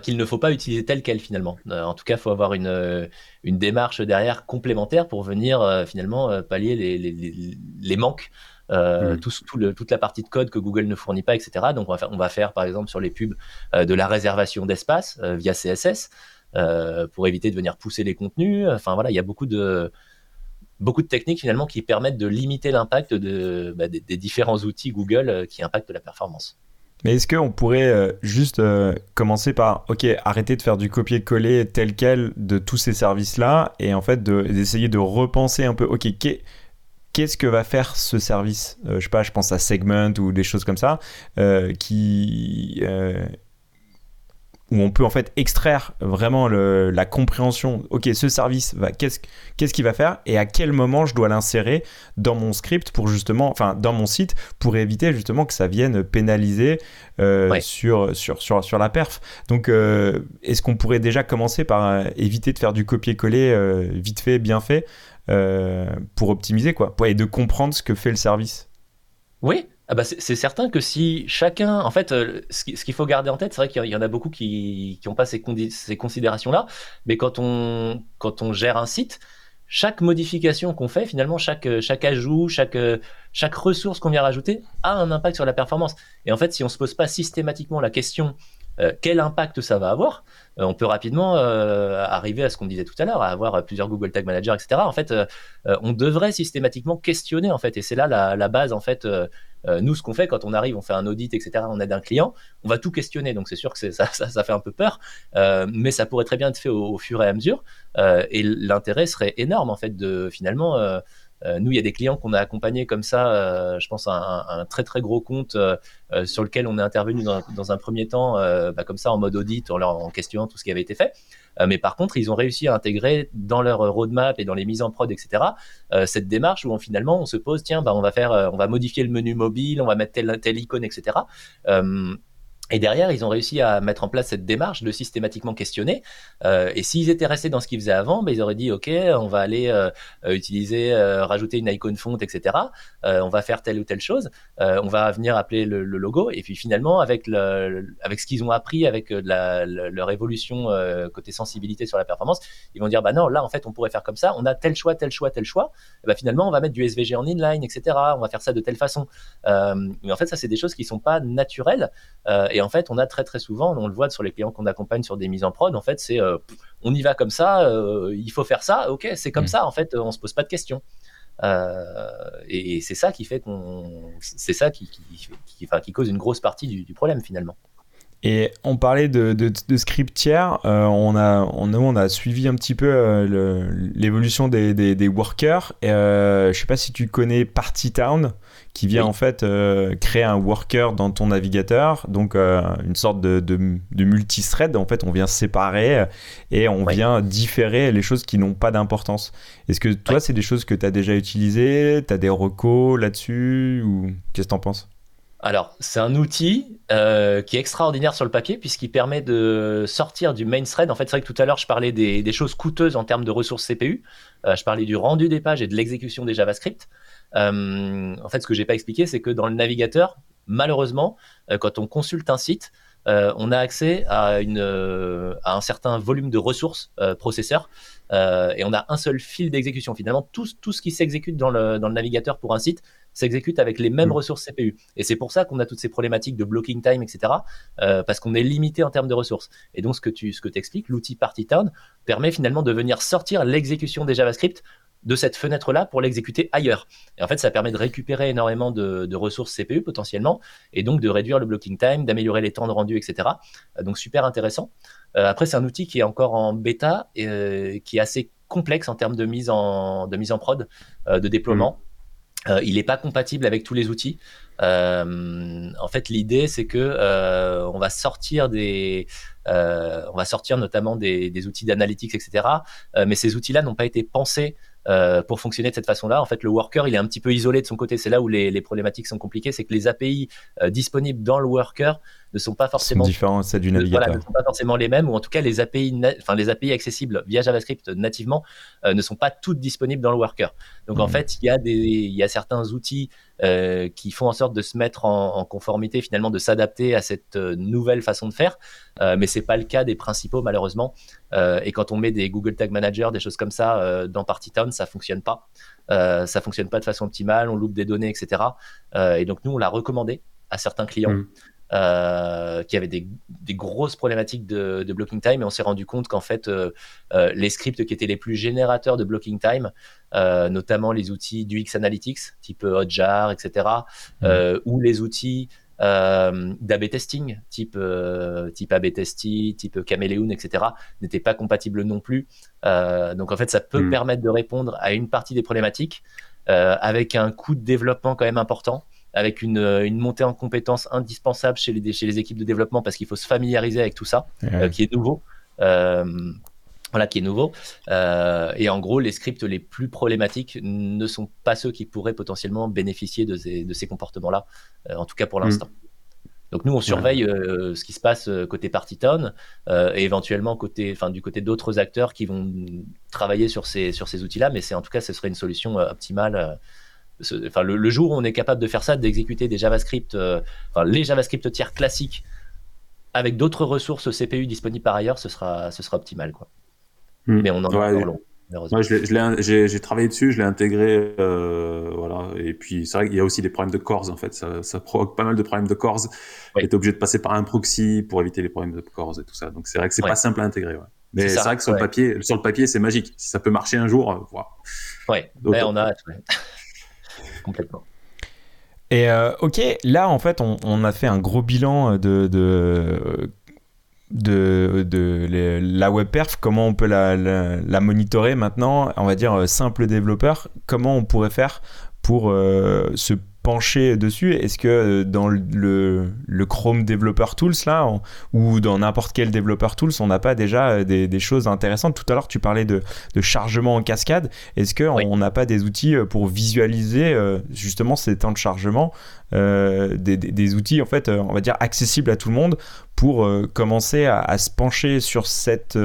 qu'il ne faut pas utiliser tel quel finalement. en tout cas, il faut avoir une, une démarche derrière complémentaire pour venir finalement pallier les, les manques euh, mm. tout, toute la partie de code que Google ne fournit pas, etc. Donc on va faire, on va faire par exemple sur les pubs euh, de la réservation d'espace euh, via CSS pour éviter de venir pousser les contenus. Enfin voilà, il y a beaucoup de beaucoup de techniques finalement qui permettent de limiter l'impact de, bah, des, différents outils Google qui impactent la performance. Mais est-ce qu'on pourrait juste commencer par, ok, arrêter de faire du copier-coller tel quel de tous ces services-là et en fait d'essayer de, repenser un peu, ok, qu'est-ce que va faire ce service euh, Je sais pas, je pense à Segment ou des choses comme ça, euh, qui euh, où on peut en fait extraire vraiment la compréhension. Ok, ce service va, qu'est-ce qu'est-ce qu'il va faire et à quel moment je dois l'insérer dans mon script pour justement, enfin dans mon site pour éviter justement que ça vienne pénaliser sur, sur, sur, sur la perf. Donc, est-ce qu'on pourrait déjà commencer par éviter de faire du copier-coller vite fait, bien fait pour optimiser, quoi, et de comprendre ce que fait le service. Oui, ah bah c'est certain que si chacun, en fait, euh, ce qu'il faut garder en tête, c'est vrai qu'il y en a beaucoup qui n'ont pas ces, considérations-là, mais quand on, quand on gère un site, chaque modification qu'on fait, finalement, chaque, chaque ajout, chaque, chaque ressource qu'on vient rajouter a un impact sur la performance. Et en fait, si on se pose pas systématiquement la question euh, quel impact ça va avoir, euh, on peut rapidement euh, arriver à ce qu'on disait tout à l'heure, à avoir plusieurs Google Tag Manager, etc. En fait, on devrait systématiquement questionner, en fait, et c'est là la, base, en fait. nous, ce qu'on fait quand on arrive, on fait un audit, etc., on aide un client, on va tout questionner. Donc, c'est sûr que ça, ça, fait un peu peur, mais ça pourrait très bien être fait au, fur et à mesure. et l'intérêt serait énorme, en fait, de finalement nous, il y a des clients qu'on a accompagnés comme ça. Euh, je pense à un, très très gros compte euh, sur lequel on est intervenu dans, un premier temps, bah, comme ça en mode audit, en, en questionnant tout ce qui avait été fait. mais par contre, ils ont réussi à intégrer dans leur roadmap et dans les mises en prod, etc., cette démarche où finalement on se pose, tiens, bah, on va faire, on va modifier le menu mobile, on va mettre telle, telle icône, etc. Et derrière, ils ont réussi à mettre en place cette démarche de systématiquement questionner. Euh, et s'ils étaient restés dans ce qu'ils faisaient avant, ben, ils auraient dit, OK, on va aller euh, euh, utiliser, rajouter une icône font, etc. on va faire telle ou telle chose. on va venir appeler le, logo. Et puis finalement, avec, le, avec ce qu'ils ont appris, avec la, leur évolution côté sensibilité sur la performance, ils vont dire, bah non, là, en fait, on pourrait faire comme ça. On a tel choix, tel choix, tel choix. Et bah, finalement, on va mettre du SVG en inline, etc. On va faire ça de telle façon. mais en fait, ça, c'est des choses qui sont pas naturelles. et en fait, on a très très souvent, on le voit sur les clients qu'on accompagne sur des mises en prod, en fait, c'est euh, on y va comme ça, euh, il faut faire ça, ok, c'est comme mm. ça, en fait, on se pose pas de questions. Euh, et c'est ça qui fait qu'on, c'est ça qui, qui, cause une grosse partie du problème finalement. Et on parlait de, de, script tiers, euh, on, a, on, on a suivi un petit peu euh, l'évolution des, des, workers. Et, euh, je sais pas si tu connais PartyTown, qui vient en fait euh, créer un worker dans ton navigateur, donc une sorte de, de, multithread. En fait, on vient séparer et on vient différer les choses qui n'ont pas d'importance. Est-ce que toi, c'est des choses que tu as déjà utilisées? Tu as des recos là-dessus? Ou qu'est-ce que tu en penses? Alors, c'est un outil euh, qui est extraordinaire sur le papier puisqu'il permet de sortir du main thread. En fait, c'est vrai que tout à l'heure, je parlais des, choses coûteuses en termes de ressources CPU. Euh, je parlais du rendu des pages et de l'exécution des JavaScript. Euh, en fait, ce que j'ai pas expliqué, c'est que dans le navigateur, malheureusement, quand on consulte un site, on a accès à, une, à un certain volume de ressources processeurs et on a un seul fil d'exécution. Finalement, tout, tout ce qui s'exécute dans le, dans le navigateur pour un site, s'exécute avec les mêmes mm. ressources CPU. Et c'est pour ça qu'on a toutes ces problématiques de blocking time, etc. Euh, parce qu'on est limité en termes de ressources. Et donc, ce que tu ce que expliques, l'outil PartyTown permet finalement de venir sortir l'exécution des JavaScript de cette fenêtre-là pour l'exécuter ailleurs. Et en fait, ça permet de récupérer énormément de, ressources CPU potentiellement, et donc de réduire le blocking time, d'améliorer les temps de rendu, etc. Euh, donc super intéressant. Euh, après, c'est un outil qui est encore en bêta et qui est assez complexe en termes de mise en, de mise en prod, de déploiement. Euh, il n'est pas compatible avec tous les outils. Euh, en fait, l'idée c'est que euh, on va sortir des, on va sortir notamment des, des outils d'analytics, etc. mais ces outils-là n'ont pas été pensés euh, pour fonctionner de cette façon-là. En fait, le worker, il est un petit peu isolé de son côté. C'est là où les, problématiques sont compliquées, c'est que les API euh, disponibles dans le worker ne sont pas forcément différents, c'est du navigateur. Voilà, ne sont pas forcément les mêmes, ou en tout cas les API, enfin les API accessibles via JavaScript nativement euh, ne sont pas toutes disponibles dans le worker. Donc en mmh. fait, il y a des, il y a certains outils euh, qui font en sorte de se mettre en, en conformité, finalement, de s'adapter à cette nouvelle façon de faire. Euh, mais c'est pas le cas des principaux malheureusement. Euh, et quand on met des Google Tag Manager, des choses comme ça euh, dans PartyTown, ça fonctionne pas. ça fonctionne pas de façon optimale, on loupe des données, etc. et donc nous, on l'a recommandé à certains clients. Mm. qui avaient des, grosses problématiques de, blocking time et on s'est rendu compte qu'en fait les scripts qui étaient les plus générateurs de blocking time, notamment les outils du X Analytics type Hotjar, etc., mm. ou les outils euh, d'AB testing, type, euh, type AB Testy, type Chameleon, etc., n'était pas compatible non plus. Euh, donc en fait, ça peut hmm. permettre de répondre à une partie des problématiques euh, avec un coût de développement quand même important avec une, une, montée en compétences indispensable chez les, chez les équipes de développement parce qu'il faut se familiariser avec tout ça, qui est nouveau. Euh, voilà, qui est nouveau. Euh, et en gros, les scripts les plus problématiques ne sont pas ceux qui pourraient potentiellement bénéficier de ces, de ces comportements-là, euh, en tout cas pour mm. l'instant. Donc nous, on surveille euh, ce qui se passe euh, côté Partiton euh, et éventuellement côté, enfin du côté d'autres acteurs qui vont travailler sur ces sur ces outils-là. Mais c'est en tout cas, ce serait une solution optimale. Enfin, le, jour où on est capable de faire ça, d'exécuter des JavaScript, enfin les JavaScript tiers classiques avec d'autres ressources CPU disponibles par ailleurs, ce sera ce sera optimal, quoi. Hmm. Mais on en a encore long. j'ai travaillé dessus, je l'ai intégré, euh, voilà. Et puis c'est vrai qu'il y a aussi des problèmes de cores en fait. Ça, ça provoque pas mal de problèmes de cores. Oui. Et t'es obligé de passer par un proxy pour éviter les problèmes de cores et tout ça. Donc c'est vrai que c'est pas simple à intégrer. Ouais. Mais c'est vrai que sur le papier, sur le papier, c'est magique. Si ça peut marcher un jour, euh, voilà. Ouais. Mais on a complètement. Et euh, ok, là en fait, on, a fait un gros bilan de, la web perf, comment on peut la, la, monitorer maintenant, on va dire euh, simple développeur, comment on pourrait faire pour euh, se pencher dessus. Est-ce que euh, dans le, le, Chrome Developer Tools là, ou dans n'importe quel Developer Tools, on n'a pas déjà euh, des, des, choses intéressantes? Tout à l'heure, tu parlais de, de, chargement en cascade. Est-ce qu'on n'a pas des outils euh, pour visualiser justement ces temps de chargement des, des, outils en fait, on va dire accessibles à tout le monde pour commencer à, se pencher sur cette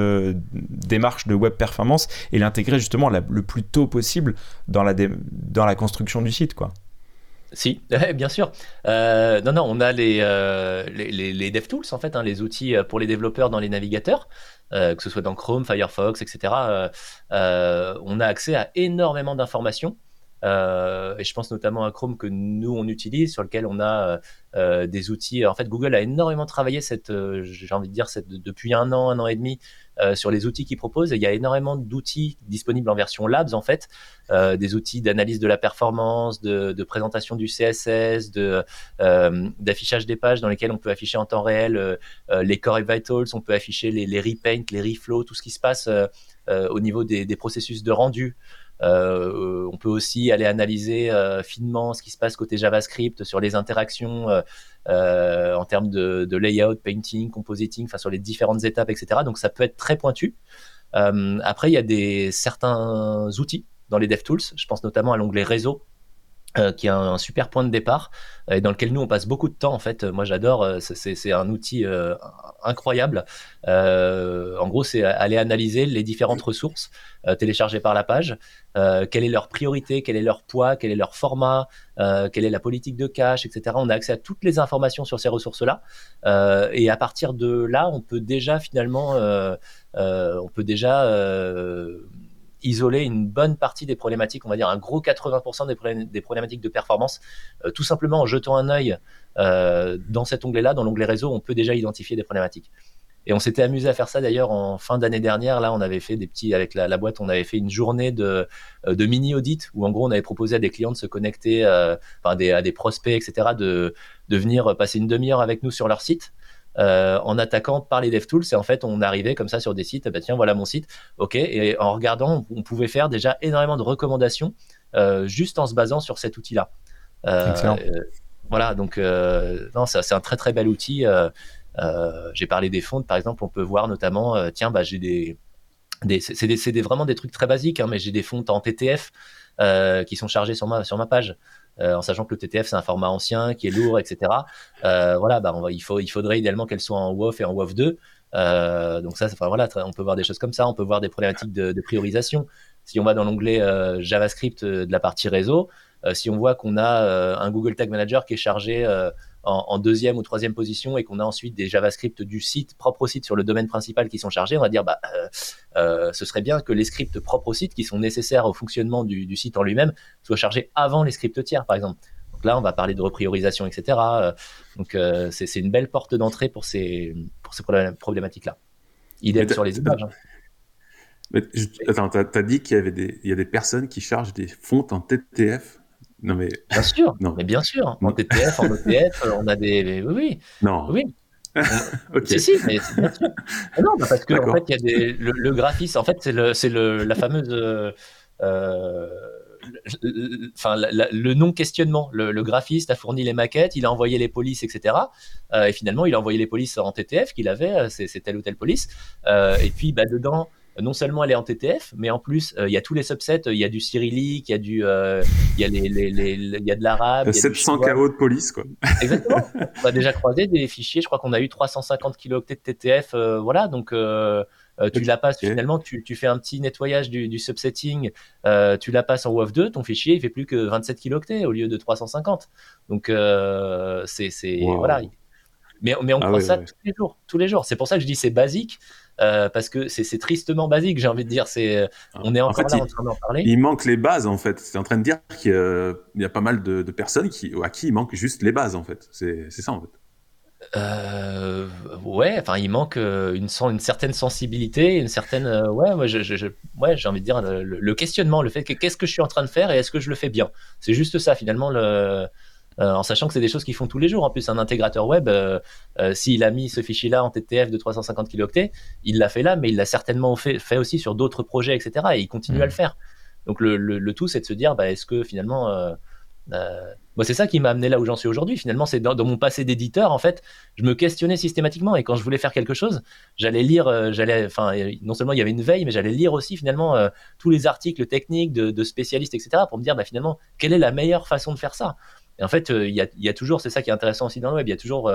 démarche de web performance et l'intégrer justement le plus tôt possible dans la, dans la construction du site, quoi? Si, bien sûr. Euh, non, non, on a les, euh, les, les, DevTools, en fait, hein, les outils euh, pour les développeurs dans les navigateurs, que ce soit dans Chrome, Firefox, etc. on a accès à énormément d'informations. et je pense notamment à Chrome que nous, on utilise, sur lequel on a des outils. En fait, Google a énormément travaillé, cette, j'ai envie de dire, cette, depuis un an, un an et demi, euh, sur les outils qu'ils proposent. il y a énormément d'outils disponibles en version Labs, en fait, euh, des outils d'analyse de la performance, de, de, présentation du CSS, de euh, d'affichage des pages dans lesquelles on peut afficher en temps réel les core vitals, on peut afficher les, les les reflow, tout ce qui se passe au niveau des, des processus de rendu. Euh, on peut aussi aller analyser euh, finement ce qui se passe côté JavaScript sur les interactions euh, en termes de, layout, painting, compositing, enfin sur les différentes étapes, etc. Donc ça peut être très pointu. après, il y a des certains outils dans les DevTools. Je pense notamment à l'onglet réseau euh, qui est un, super point de départ et dans lequel nous on passe beaucoup de temps en fait. Moi j'adore, euh, c'est un outil euh, incroyable. en gros, c'est aller analyser les différentes ressources téléchargées par la page, quelle est leur priorité, quel est leur poids, quel est leur format, quelle est la politique de cache, etc. On a accès à toutes les informations sur ces ressources-là et à partir de là, on peut déjà finalement, on peut déjà isoler une bonne partie des problématiques, on va dire un gros 80% des, problématiques de performance, euh, tout simplement en jetant un œil euh, dans cet onglet-là, dans l'onglet réseau, on peut déjà identifier des problématiques. Et on s'était amusé à faire ça d'ailleurs en fin d'année dernière. Là, on avait fait des petits, avec la, boîte, on avait fait une journée de, euh, de mini-audit où en gros, on avait proposé à des clients de se connecter, enfin à des prospects, etc., de venir passer une demi-heure avec nous sur leur site. Euh, en attaquant par les DevTools. Et en fait, on arrivait comme ça sur des sites, bah, tiens, voilà mon site, ok. Et en regardant, on pouvait faire déjà énormément de recommandations euh, juste en se basant sur cet outil-là. Euh, voilà, donc non, c'est un très très bel outil. j'ai parlé des fonds, par exemple, on peut voir notamment, tiens, bah, j'ai des, c'est vraiment des trucs très basiques, hein, mais j'ai des fontes en TTF qui sont chargés sur ma, sur ma page. Euh, en sachant que le TTF c'est un format ancien qui est lourd, etc. Euh, voilà, bah, il, faudrait idéalement qu'elle soit en WOF et en WOF 2. Euh, donc ça, on peut voir des choses comme ça, on peut voir des problématiques de, de priorisation. Si on va dans l'onglet JavaScript de la partie réseau, si on voit qu'on a un Google Tag Manager qui est chargé en, deuxième ou troisième position et qu'on a ensuite des JavaScript du site, propre au site sur le domaine principal qui sont chargés, on va dire bah, euh, euh, ce serait bien que les scripts propres au site qui sont nécessaires au fonctionnement du, site en lui-même soient chargés avant les scripts tiers, par exemple. Donc là, on va parler de repriorisation, etc. Euh, donc c'est une belle porte d'entrée pour ces, pour ces problématiques-là. Idem sur les images. Hein. Mais, attends, tu as, dit qu'il y avait des, il y a des personnes qui chargent des fontes en TTF non mais bien sûr, non. mais bien sûr. En TTF, en OTF, on a des oui, oui. Non. Oui. ok. Si, si, mais bien sûr. Ah non, bah, parce que en fait, il y a des le, graphisme. En fait, c'est le c'est le la fameuse euh, enfin le, non questionnement. Le, graphiste a fourni les maquettes, il a envoyé les polices, etc. Euh, et finalement, il a envoyé les polices en TTF qu'il avait, euh, c'est telle ou telle police. et puis, bah, dedans, non seulement elle est en TTF, mais en plus, euh, il y a tous les subsets. Il y a du cyrillique, il y a du, euh, il y a les, les, les, il y a de l'arabe. 700 KO de police, quoi. Exactement. on a déjà croisé des fichiers. Je crois qu'on a eu 350 kilooctets de TTF. Euh, voilà, donc. tu la passes finalement, tu, tu, fais un petit nettoyage du, du subsetting, tu la passes en WAV 2, ton fichier il fait plus que 27 kilooctets au lieu de 350. Donc c'est voilà. Mais, mais on ah croit ça tous les jours, tous les jours. C'est pour ça que je dis c'est basique, euh, parce que c'est tristement basique, j'ai envie de dire. C'est, euh, on est encore là en train d'en parler. Il manque les bases, en fait. C'est en train de dire qu'il y, a pas mal de, personnes qui, à qui il manque juste les bases, en fait. C'est ça, en fait. Euh, ouais, enfin, il manque une, une certaine sensibilité, une certaine. ouais, ouais, je, ouais, j'ai envie de dire le, le questionnement, le fait que qu'est-ce que je suis en train de faire et est-ce que je le fais bien? C'est juste ça, finalement, le euh, en sachant que c'est des choses qu'ils font tous les jours. En plus, un intégrateur web, euh, euh, s'il a mis ce fichier-là en TTF de 350 kilooctets, il l'a fait là, mais il l'a certainement fait, fait, aussi sur d'autres projets, etc. Et il continue à le faire. Donc le, le, tout, c'est de se dire, bah, est-ce que finalement, c'est ça qui m'a amené là où j'en suis aujourd'hui. Finalement, c'est dans, mon passé d'éditeur, en fait, je me questionnais systématiquement et quand je voulais faire quelque chose, j'allais lire, j'allais, enfin, non seulement il y avait une veille, mais j'allais lire aussi finalement tous les articles techniques de, de, spécialistes, etc., pour me dire, bah, finalement, quelle est la meilleure façon de faire ça? Et en fait, euh, il y, a, toujours, c'est ça qui est intéressant aussi dans le web, il y a toujours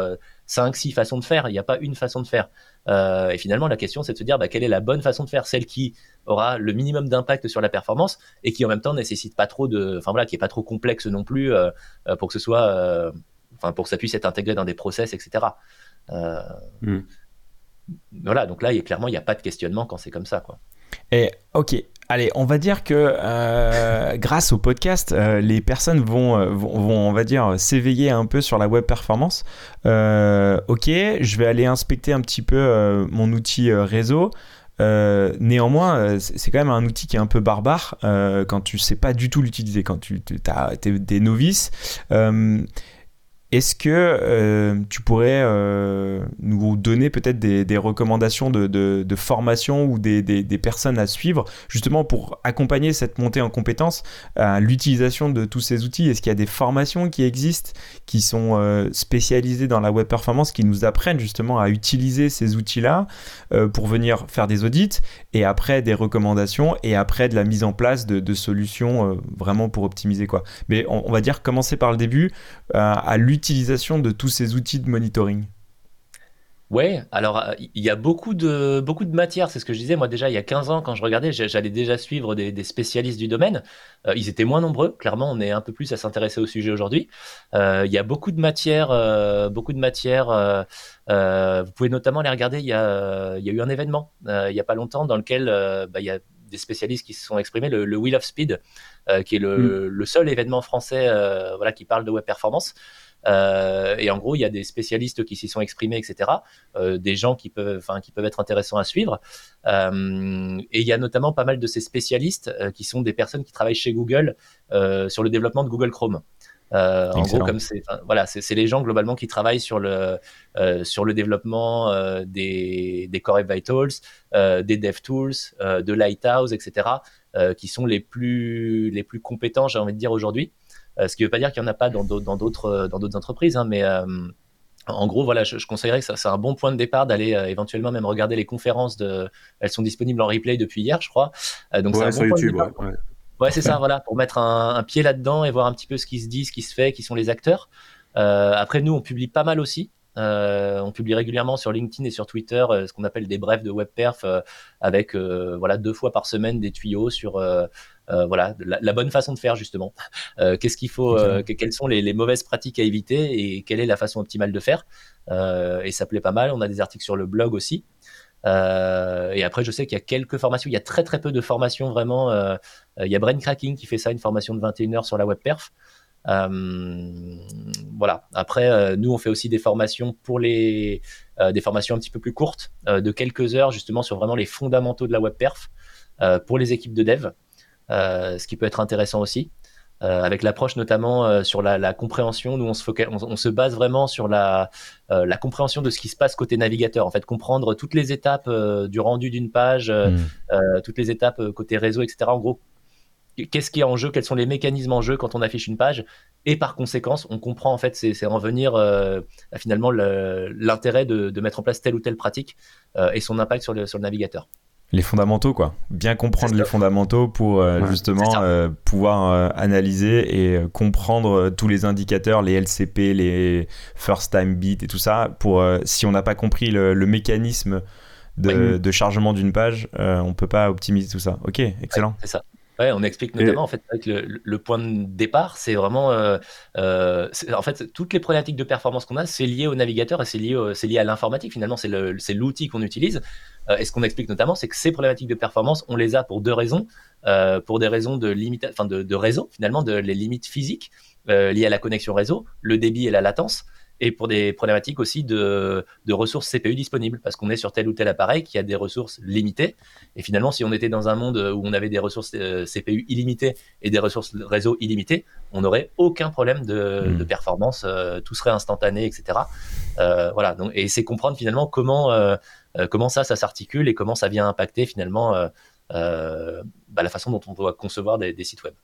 5, euh, 6 façons de faire, il n'y a pas une façon de faire. Euh, et finalement, la question, c'est de se dire bah, quelle est la bonne façon de faire, celle qui aura le minimum d'impact sur la performance et qui en même temps nécessite pas trop de, enfin voilà, qui est pas trop complexe non plus pour que ce soit, enfin pour que ça puisse être intégré dans des process, etc. Hmm. Voilà, donc là, il clairement, il n'y a pas de questionnement quand c'est comme ça, quoi. Et ok, allez, on va dire que euh, grâce au podcast, euh, les personnes euh, vont, vont, on va dire, s'éveiller un peu sur la web performance. ok, je vais aller inspecter un petit peu mon outil réseau. néanmoins, c'est quand même un outil qui est un peu barbare quand tu sais pas du tout l'utiliser, quand tu as, es des novices. Est-ce que euh, tu pourrais euh, nous donner peut-être des, recommandations de, formation ou des, personnes à suivre, justement pour accompagner cette montée en compétences à l'utilisation de tous ces outils? Est-ce qu'il y a des formations qui existent, qui sont euh, spécialisées dans la web performance, qui nous apprennent justement à utiliser ces outils-là pour venir faire des audits et après des recommandations et après de la mise en place de, solutions vraiment pour optimiser quoi? Mais on, on, va dire commencer par le début à l'utiliser l'utilisation de tous ces outils de monitoring Ouais, alors euh, il y a beaucoup de, beaucoup de matières, c'est ce que je disais. Moi, déjà, il y a 15 ans, quand je regardais, j'allais déjà suivre des, spécialistes du domaine. Euh, ils étaient moins nombreux, clairement, on est un peu plus à s'intéresser au sujet aujourd'hui. Euh, il y a beaucoup de matières, beaucoup de matières. vous pouvez notamment les regarder. Il y a, il y a eu un événement il n'y a pas longtemps dans lequel bah, il y a des spécialistes qui se sont exprimés, le, le Wheel of Speed, qui est le, mm. le, seul événement français voilà, qui parle de web performance. Euh, et en gros, il y a des spécialistes qui s'y sont exprimés, etc. Euh, des gens qui peuvent, enfin, qui peuvent être intéressants à suivre. Euh, et il y a notamment pas mal de ces spécialistes qui sont des personnes qui travaillent chez Google sur le développement de Google Chrome. Euh, en gros, comme c'est, voilà, c'est les gens globalement qui travaillent sur le euh, sur le développement euh, des des Core Vitals, des DevTools, de Lighthouse, etc. qui sont les plus les plus compétents, j'ai envie de dire aujourd'hui. Euh, ce qui ne veut pas dire qu'il n'y en a pas dans d'autres euh, dans d'autres entreprises, hein, mais euh, en gros, voilà, je, conseillerais que c'est un bon point de départ d'aller éventuellement même regarder les conférences. De, elles sont disponibles en replay depuis hier, je crois. donc c'est sur YouTube. Ouais, c'est ça, voilà, pour mettre un, pied là-dedans et voir un petit peu ce qui se dit, ce qui se fait, qui sont les acteurs. après, nous, on publie pas mal aussi. on publie régulièrement sur LinkedIn et sur Twitter ce qu'on appelle des brefs de web perf avec voilà deux fois par semaine des tuyaux sur voilà, la, bonne façon de faire justement. Euh, qu'est-ce qu'il faut, euh, quelles sont les, mauvaises pratiques à éviter et quelle est la façon optimale de faire? et ça plaît pas mal. On a des articles sur le blog aussi. et après, je sais qu'il y a quelques formations. Il y a très très peu de formations vraiment. il y a Brain Cracking qui fait ça, une formation de 21 heures sur la web perf. voilà. Après, nous, on fait aussi des formations pour les, des formations un petit peu plus courtes, de quelques heures, justement sur vraiment les fondamentaux de la web perf pour les équipes de dev. Euh, ce qui peut être intéressant aussi. Euh, avec l'approche notamment euh, sur la, compréhension. Nous, on se, on, se base vraiment sur la, la compréhension de ce qui se passe côté navigateur. En fait, comprendre toutes les étapes du rendu d'une page, mm. toutes les étapes côté réseau, etc. En gros, qu'est-ce qui est en jeu, quels sont les mécanismes en jeu quand on affiche une page, et par conséquence, on comprend en fait, c'est en venir finalement l'intérêt de, de, mettre en place telle ou telle pratique et son impact sur le, sur le navigateur les fondamentaux quoi. Bien comprendre les fondamentaux pour euh, justement euh, pouvoir euh, analyser et comprendre tous les indicateurs les LCP les first time bit et tout ça pour si on n'a pas compris le, mécanisme de, chargement d'une page on peut pas optimiser tout ça. Ok excellent. C'est ça on explique notamment en fait que le, point de départ, c'est vraiment, euh, euh, en fait, toutes les problématiques de performance qu'on a, c'est lié au navigateur et c'est lié, lié à l'informatique. Finalement, c'est l'outil qu'on utilise. Euh, et ce qu'on explique notamment, c'est que ces problématiques de performance, on les a pour deux raisons, pour des raisons de limite, enfin de, de, réseau, finalement, de les limites physiques liées à la connexion réseau, le débit et la latence et pour des problématiques aussi de, ressources CPU disponibles, parce qu'on est sur tel ou tel appareil qui a des ressources limitées. Et finalement, si on était dans un monde où on avait des ressources euh, CPU illimitées et des ressources réseau illimitées, on n'aurait aucun problème de, hmm. performance, euh, tout serait instantané, etc. Euh, voilà. Donc, et c'est comprendre finalement comment, comment ça, ça s'articule et comment ça vient impacter finalement bah, la façon dont on doit concevoir des sites web.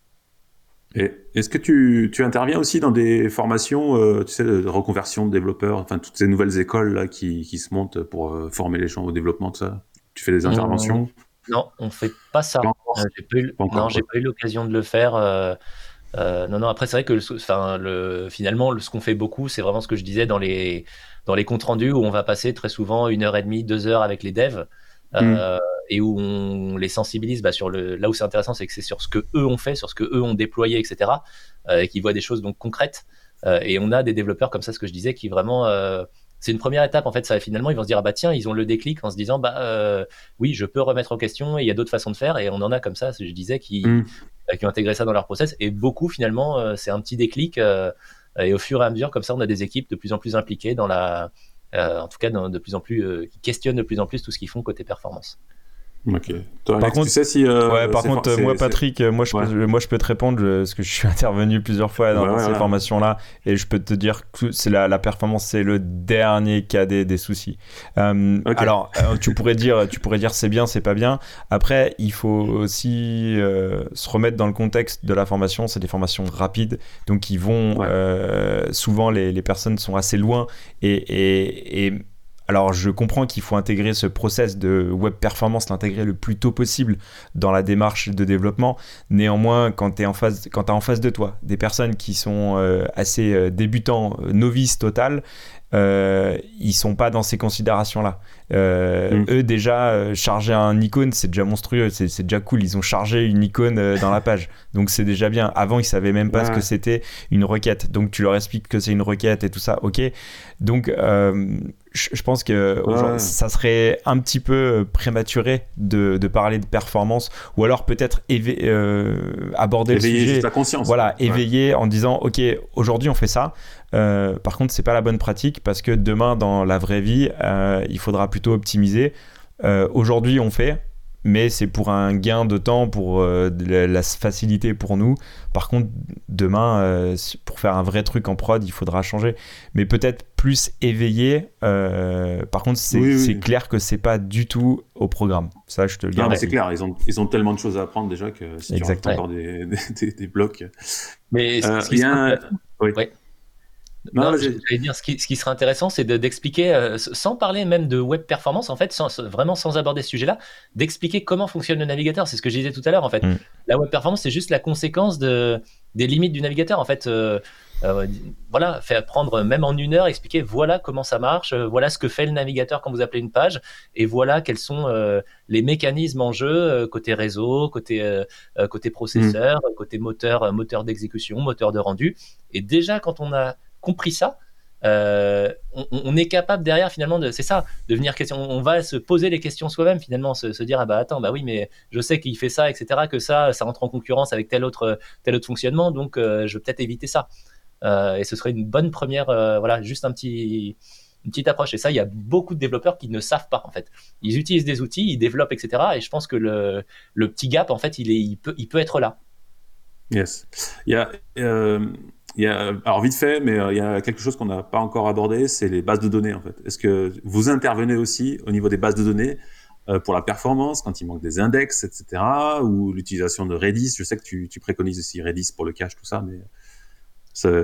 Est-ce que tu, tu, interviens aussi dans des formations, euh, tu sais, de reconversion de développeurs, enfin toutes ces nouvelles écoles là qui, qui se montent pour euh, former les gens au développement ça? Tu fais des interventions? Non, on fait pas ça. Euh, j'ai pas eu, non, j'ai pas eu l'occasion de le faire. non, non. Après, c'est vrai que, enfin, le, finalement, ce qu'on fait beaucoup, c'est vraiment ce que je disais dans les dans les comptes rendus où on va passer très souvent une heure et demie, deux heures avec les devs. Mm et où on les sensibilise bah, sur le là où c'est intéressant c'est que c'est sur ce que eux ont fait sur ce que eux ont déployé etc euh, et qui voient des choses donc concrètes. Euh, et on a des développeurs comme ça ce que je disais qui vraiment euh, c'est une première étape en fait ça finalement ils vont se dire ah bah tiens ils ont le déclic en se disant bah euh, oui je peux remettre en question et il y a d'autres façons de faire et on en a comme ça je disais qui mm. euh, qui ont intégré ça dans leur process. Et beaucoup finalement euh, c'est un petit déclic et au fur et à mesure comme ça on a des équipes de plus en plus impliquées dans la en tout cas de plus en plus qui questionnent de plus en plus tout ce qu'ils font côté performance Ok. par contre, tu sais si. Euh, ouais, par contre, moi, Patrick, moi je, peux, moi, je peux te répondre parce que je suis intervenu plusieurs fois dans, ces formations-là et je peux te dire que c'est la, la, performance, c'est le dernier cadet des soucis. Euh, alors, euh, tu pourrais dire, tu pourrais dire c'est bien, c'est pas bien. Après, il faut aussi se remettre dans le contexte de la formation. C'est des formations rapides, donc ils vont souvent les, les, personnes sont assez loin et, et, et alors je comprends qu'il faut intégrer ce process de web performance, l'intégrer le plus tôt possible dans la démarche de développement. Néanmoins, quand tu es en face, quand as en face de toi des personnes qui sont euh, assez euh, débutants, euh, novices total, euh, ils sont pas dans ces considérations-là. Euh, mm. Eux, déjà, euh, charger un icône, c'est déjà monstrueux, c'est déjà cool. Ils ont chargé une icône dans la page. Donc, c'est déjà bien. Avant, ils savaient même pas ce que c'était une requête. Donc, tu leur expliques que c'est une requête et tout ça. Ok. Donc, je pense que ça serait un petit peu prématuré de, de parler de performance ou alors peut-être aborder le sujet. Ta conscience. Voilà, éveiller en disant Ok, aujourd'hui, on fait ça. Euh, par contre, c'est pas la bonne pratique parce que demain, dans la vraie vie, euh, il faudra plutôt optimiser. Euh, aujourd'hui, on fait, mais c'est pour un gain de temps, pour la facilité pour nous. Par contre, demain, pour faire un vrai truc en prod, il faudra changer. Mais peut-être plus éveillé. par contre, c'est clair que c'est pas du tout au programme. Ça, je te le dis. Non, mais c'est clair. Ils ont, ils ont tellement de choses à apprendre déjà que si tu encore des, des, blocs. Mais ce qui oui. Non, j'allais dire, ce qui, ce qui, serait intéressant, c'est d'expliquer, euh, sans parler même de web performance, en fait, sans, vraiment sans aborder ce sujet-là, d'expliquer comment fonctionne le navigateur. C'est ce que je disais tout à l'heure, en fait. Mm. La web performance, c'est juste la conséquence de, des limites du navigateur. En fait, euh, euh, voilà, faire prendre même en une heure, expliquer voilà comment ça marche, voilà ce que fait le navigateur quand vous appelez une page, et voilà quels sont les mécanismes en jeu côté réseau, côté côté processeur, mm. côté moteur, moteur d'exécution, moteur de rendu. Et déjà, quand on a compris ça, euh, on, est capable derrière finalement de c'est ça de venir question on va se poser les questions soi-même finalement se, dire ah bah attends bah oui mais je sais qu'il fait ça etc que ça ça entre en concurrence avec tel autre tel autre fonctionnement donc euh, je vais peut-être éviter ça. Euh, et ce serait une bonne première voilà juste un petit une petite approche. Et ça il y a beaucoup de développeurs qui ne savent pas en fait. Ils utilisent des outils ils développent etc et je pense que le, le petit gap en fait il est il peut il peut être là yes il y a il y a, alors vite fait, mais euh, il y a quelque chose qu'on n'a pas encore abordé, c'est les bases de données en fait. Est-ce que vous intervenez aussi au niveau des bases de données euh, pour la performance quand il manque des index, etc., ou l'utilisation de Redis? Je sais que tu, tu, préconises aussi Redis pour le cache, tout ça, mais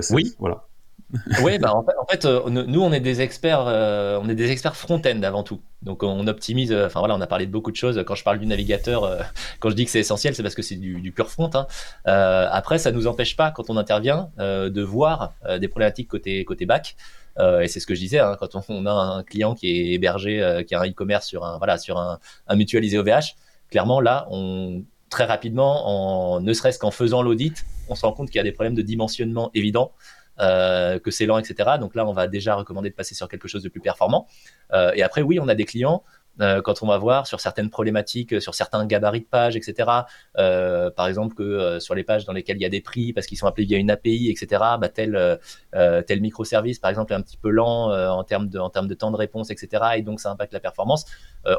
oui, voilà oui, bah en fait, euh, nous on est des experts, euh, on est des experts front-end avant tout. Donc on optimise. Euh, enfin voilà, on a parlé de beaucoup de choses. Quand je parle du navigateur, quand je dis que c'est essentiel, c'est parce que c'est du, pur front. Hein. après, ça nous empêche pas quand on intervient de voir des problématiques côté côté back. et c'est ce que je disais hein, quand on, a un client qui est hébergé, qui a un e-commerce sur un voilà sur un, mutualisé OVH. Clairement là, on très rapidement, en, ne serait-ce qu'en faisant l'audit, on se rend compte qu'il y a des problèmes de dimensionnement évidents. Euh, que c'est lent, etc. Donc là, on va déjà recommander de passer sur quelque chose de plus performant. Euh, et après, oui, on a des clients euh, quand on va voir sur certaines problématiques, sur certains gabarits de pages, etc. Par exemple, que sur les pages dans lesquelles il y a des prix parce qu'ils sont appelés via une API, etc. Bah, tel tel microservice, par exemple, est un petit peu lent en termes de en termes de temps de réponse, etc. Et donc ça impacte la performance.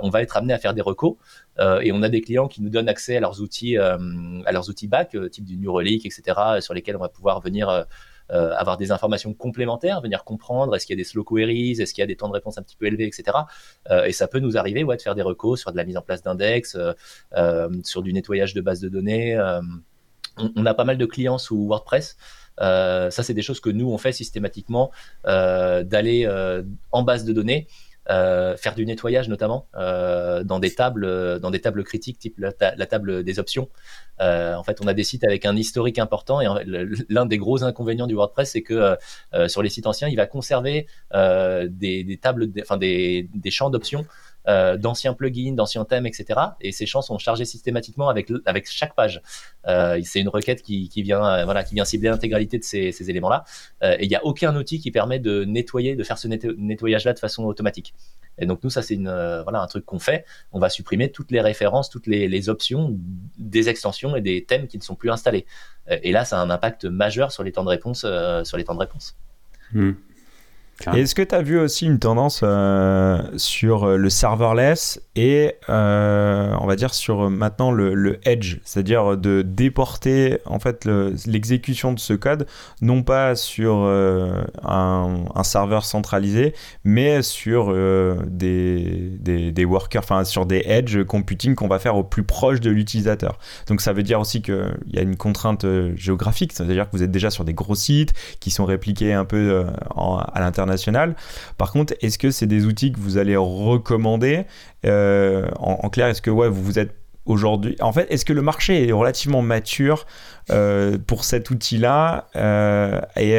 on va être amené à faire des recos et on a des clients qui nous donnent accès à leurs outils à leurs outils back, type du Neuralink, etc. Sur lesquels on va pouvoir venir euh, avoir des informations complémentaires, venir comprendre est-ce qu'il y a des slow queries, est-ce qu'il y a des temps de réponse un petit peu élevés, etc. Euh, et ça peut nous arriver de faire des recos sur de la mise en place d'index, euh, sur du nettoyage de bases de données. on, a pas mal de clients sous WordPress. ça, c'est des choses que nous, on fait systématiquement, d'aller en base de données, euh, faire du nettoyage notamment euh, dans des tables dans des tables critiques type la, table des options. Euh, en fait on a des sites avec un historique important et l'un des gros inconvénients du WordPress c'est que sur les sites anciens il va conserver des, tables enfin des, des champs d'options euh, d'anciens plugins, d'anciens thèmes, etc. Et ces champs sont chargés systématiquement avec, avec chaque page. Euh, c'est une requête qui, qui vient, euh, voilà, qui vient cibler l'intégralité de ces, ces éléments-là. et il n'y a aucun outil qui permet de nettoyer, de faire ce nettoyage-là de façon automatique. Et donc nous, ça c'est voilà, un truc qu'on fait. On va supprimer toutes les références, toutes les, les, options des extensions et des thèmes qui ne sont plus installés. Et là, ça a un impact majeur sur les temps de réponse, sur les temps de réponse. Hmm. Est-ce que tu as vu aussi une tendance euh, sur euh, le serverless et euh, on va dire sur maintenant le, edge, c'est-à-dire de déporter en fait l'exécution de ce code non pas sur un, serveur centralisé, mais sur des, des, workers, enfin sur des edge computing qu'on va faire au plus proche de l'utilisateur. Donc ça veut dire aussi qu'il y a une contrainte géographique, c'est-à-dire que vous êtes déjà sur des gros sites qui sont répliqués un peu à l'intérieur par contre, est-ce que c'est des outils que vous allez recommander? Euh, en, clair, est-ce que ouais, vous vous êtes aujourd'hui En fait, est-ce que le marché est relativement mature euh, pour cet outil-là euh, Et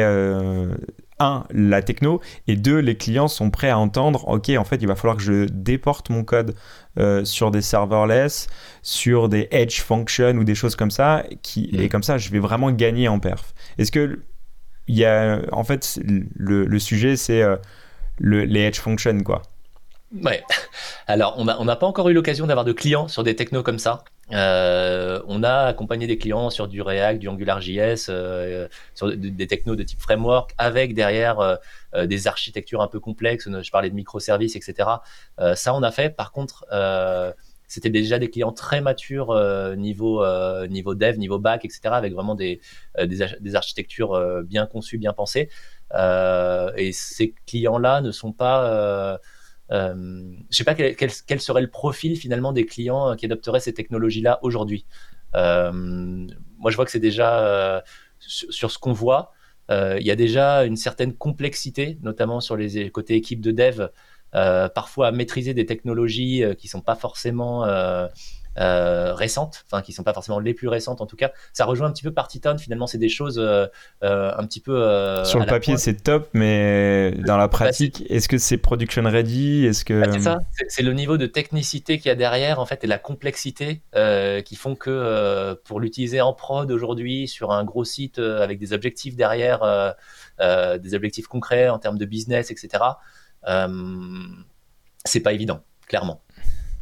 un, la techno, et deux, les clients sont prêts à entendre, ok, en fait, il va falloir que je déporte mon code sur des serverless, sur des edge functions ou des choses comme ça, qui, et mm. comme ça, je vais vraiment gagner en perf. Est-ce que il y a, en fait, le, sujet, c'est euh, le, les edge functions, quoi. Ouais. Alors, on n'a on pas encore eu l'occasion d'avoir de clients sur des technos comme ça. Euh, on a accompagné des clients sur du React, du AngularJS, euh, sur des technos de type framework, avec derrière euh, des architectures un peu complexes. Je parlais de microservices, etc. ça, on a fait. Par contre, c'était déjà des clients très matures euh, niveau euh, niveau dev, niveau back, etc. Avec vraiment des euh, des, architectures bien conçues, bien pensées. et ces clients-là ne sont pas je sais pas quel, quel, serait le profil finalement des clients qui adopteraient ces technologies-là aujourd'hui. moi, je vois que c'est déjà sur, ce qu'on voit, il y a déjà une certaine complexité, notamment sur les côtés équipes de dev, parfois à maîtriser des technologies euh, qui sont pas forcément euh, euh, récentes, enfin qui sont pas forcément les plus récentes en tout cas. Ça rejoint un petit peu Partiton. Finalement, c'est des choses euh, un petit peu sur le papier, c'est top, mais dans la pratique, est-ce que c'est production ready? Est-ce que bah, c'est ça C'est le niveau de technicité qu'il y a derrière en fait et la complexité qui font que pour l'utiliser en prod aujourd'hui sur un gros site avec des objectifs derrière, des objectifs concrets en termes de business, etc. Euh, c'est pas évident, clairement.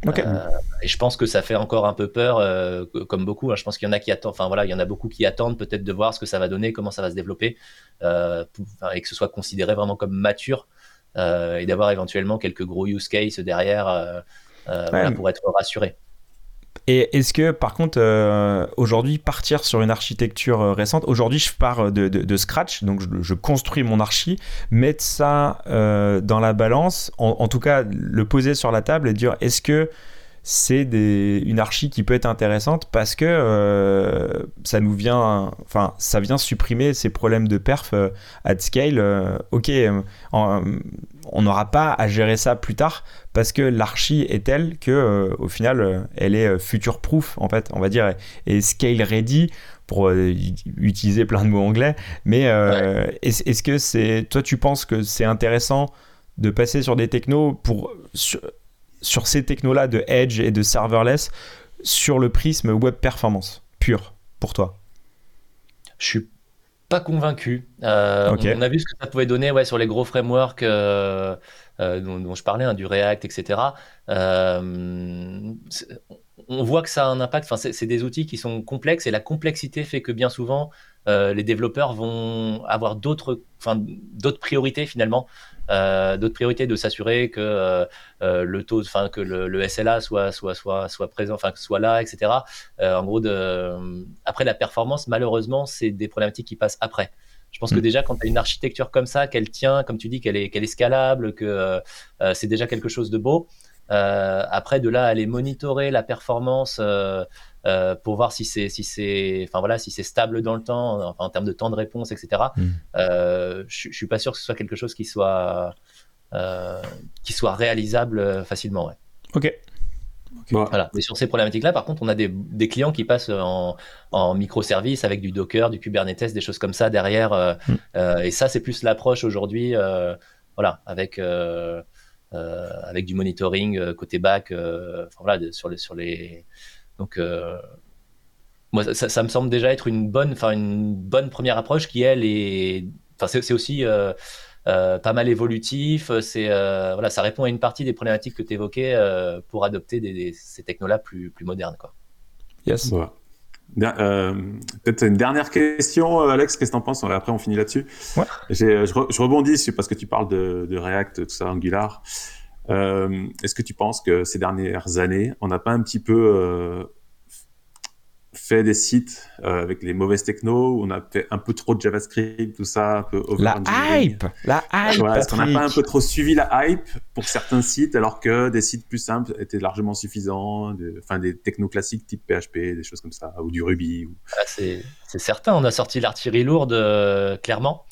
Euh, et je pense que ça fait encore un peu peur, euh, comme beaucoup. Hein. Je pense qu'il y en a qui attendent, enfin voilà, il y en a beaucoup qui attendent peut-être de voir ce que ça va donner, comment ça va se développer, et que ce soit considéré vraiment comme mature, et d'avoir éventuellement quelques gros use cases derrière pour être rassuré. Et est-ce que, par contre, euh, aujourd'hui, partir sur une architecture euh, récente, aujourd'hui, je pars de, de, scratch, donc je, construis mon archi, mettre ça euh, dans la balance, en, tout cas, le poser sur la table et dire est-ce que c'est une archi qui peut être intéressante parce que ça nous vient, enfin, ça vient supprimer ces problèmes de perf at scale. ok, on n'aura pas à gérer ça plus tard parce que l'archi est telle que euh, au final euh, elle est euh, future proof en fait on va dire et scale ready pour utiliser plein de mots anglais mais est-ce que c'est toi tu penses que c'est intéressant de passer sur des technos pour sur, ces technos là de edge et de serverless sur le prisme web performance pur pour toi? Je suis pas convaincu. Euh, on, a vu ce que ça pouvait donner ouais, sur les gros frameworks euh, euh, dont, je parlais, hein, du React, etc. on voit que ça a un impact. Enfin, c'est des outils qui sont complexes et la complexité fait que bien souvent, les développeurs vont avoir d'autres priorités finalement euh, d'autres priorités, de s'assurer que euh, euh, le taux, enfin que le, SLA soit soit soit soit présent, enfin que soit là, etc. en gros, de, après la performance, malheureusement, c'est des problématiques qui passent après. Je pense que mm. déjà, quand tu as une architecture comme ça, qu'elle tient, comme tu dis, qu'elle est, qu'elle est scalable, que c'est déjà quelque chose de beau. après, de là, aller monitorer la performance pour voir si c'est si c'est enfin voilà si c'est stable dans le temps en termes de temps de réponse etc mm. je, je suis pas sûr que ce soit quelque chose qui soit qui soit réalisable facilement ouais. ok voilà. Mais sur ces problématiques-là, par contre, on a des, des clients qui passent en, en microservices avec du Docker, du Kubernetes, des choses comme ça derrière. Euh, mm. euh, et ça, c'est plus l'approche aujourd'hui, euh, voilà, avec avec du monitoring côté back, voilà, sur les sur les. Donc moi, ça, ça, me semble déjà être une bonne, enfin une bonne première approche qui elle est, enfin c'est aussi euh, pas mal évolutif. C'est euh, voilà, ça répond à une partie des problématiques que tu évoquais euh, pour adopter des, ces technos-là plus, plus modernes. Quoi. Yes. Peut-être une dernière question, Alex, qu'est-ce que tu en penses? Après, on finit là-dessus. Ouais. Je, je, rebondis parce que tu parles de, de React, tout ça, Angular. Est-ce que tu penses que ces dernières années, on n'a pas un petit peu fait des sites euh, avec les mauvaises technos, on a fait un peu trop de JavaScript, tout ça, un peu La hype La hype Est-ce qu'on n'a pas un peu trop suivi la hype pour certains sites, alors que des sites plus simples étaient largement suffisants, de, enfin des technos classiques type PHP, des choses comme ça, ou du Ruby ah, C'est certain, on a sorti l'artillerie lourde, euh, clairement.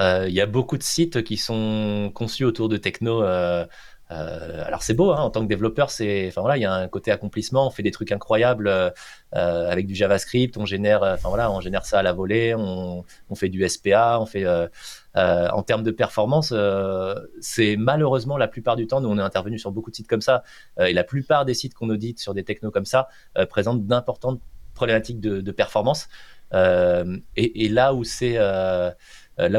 Euh, il y a beaucoup de sites qui sont conçus autour de techno euh, alors c'est beau, hein, en tant que développeur, c'est, enfin voilà, il y a un côté accomplissement. On fait des trucs incroyables euh, euh avec du JavaScript. On génère, euh, enfin voilà, on génère ça à la volée. On, on fait du SPA. On fait, euh, en termes de performance, c'est malheureusement la plupart du temps, nous on est intervenu sur beaucoup de sites comme ça, et la plupart des sites qu'on audite sur des technos comme ça présentent d'importantes problématiques de, de performance. Et, et, là où c'est là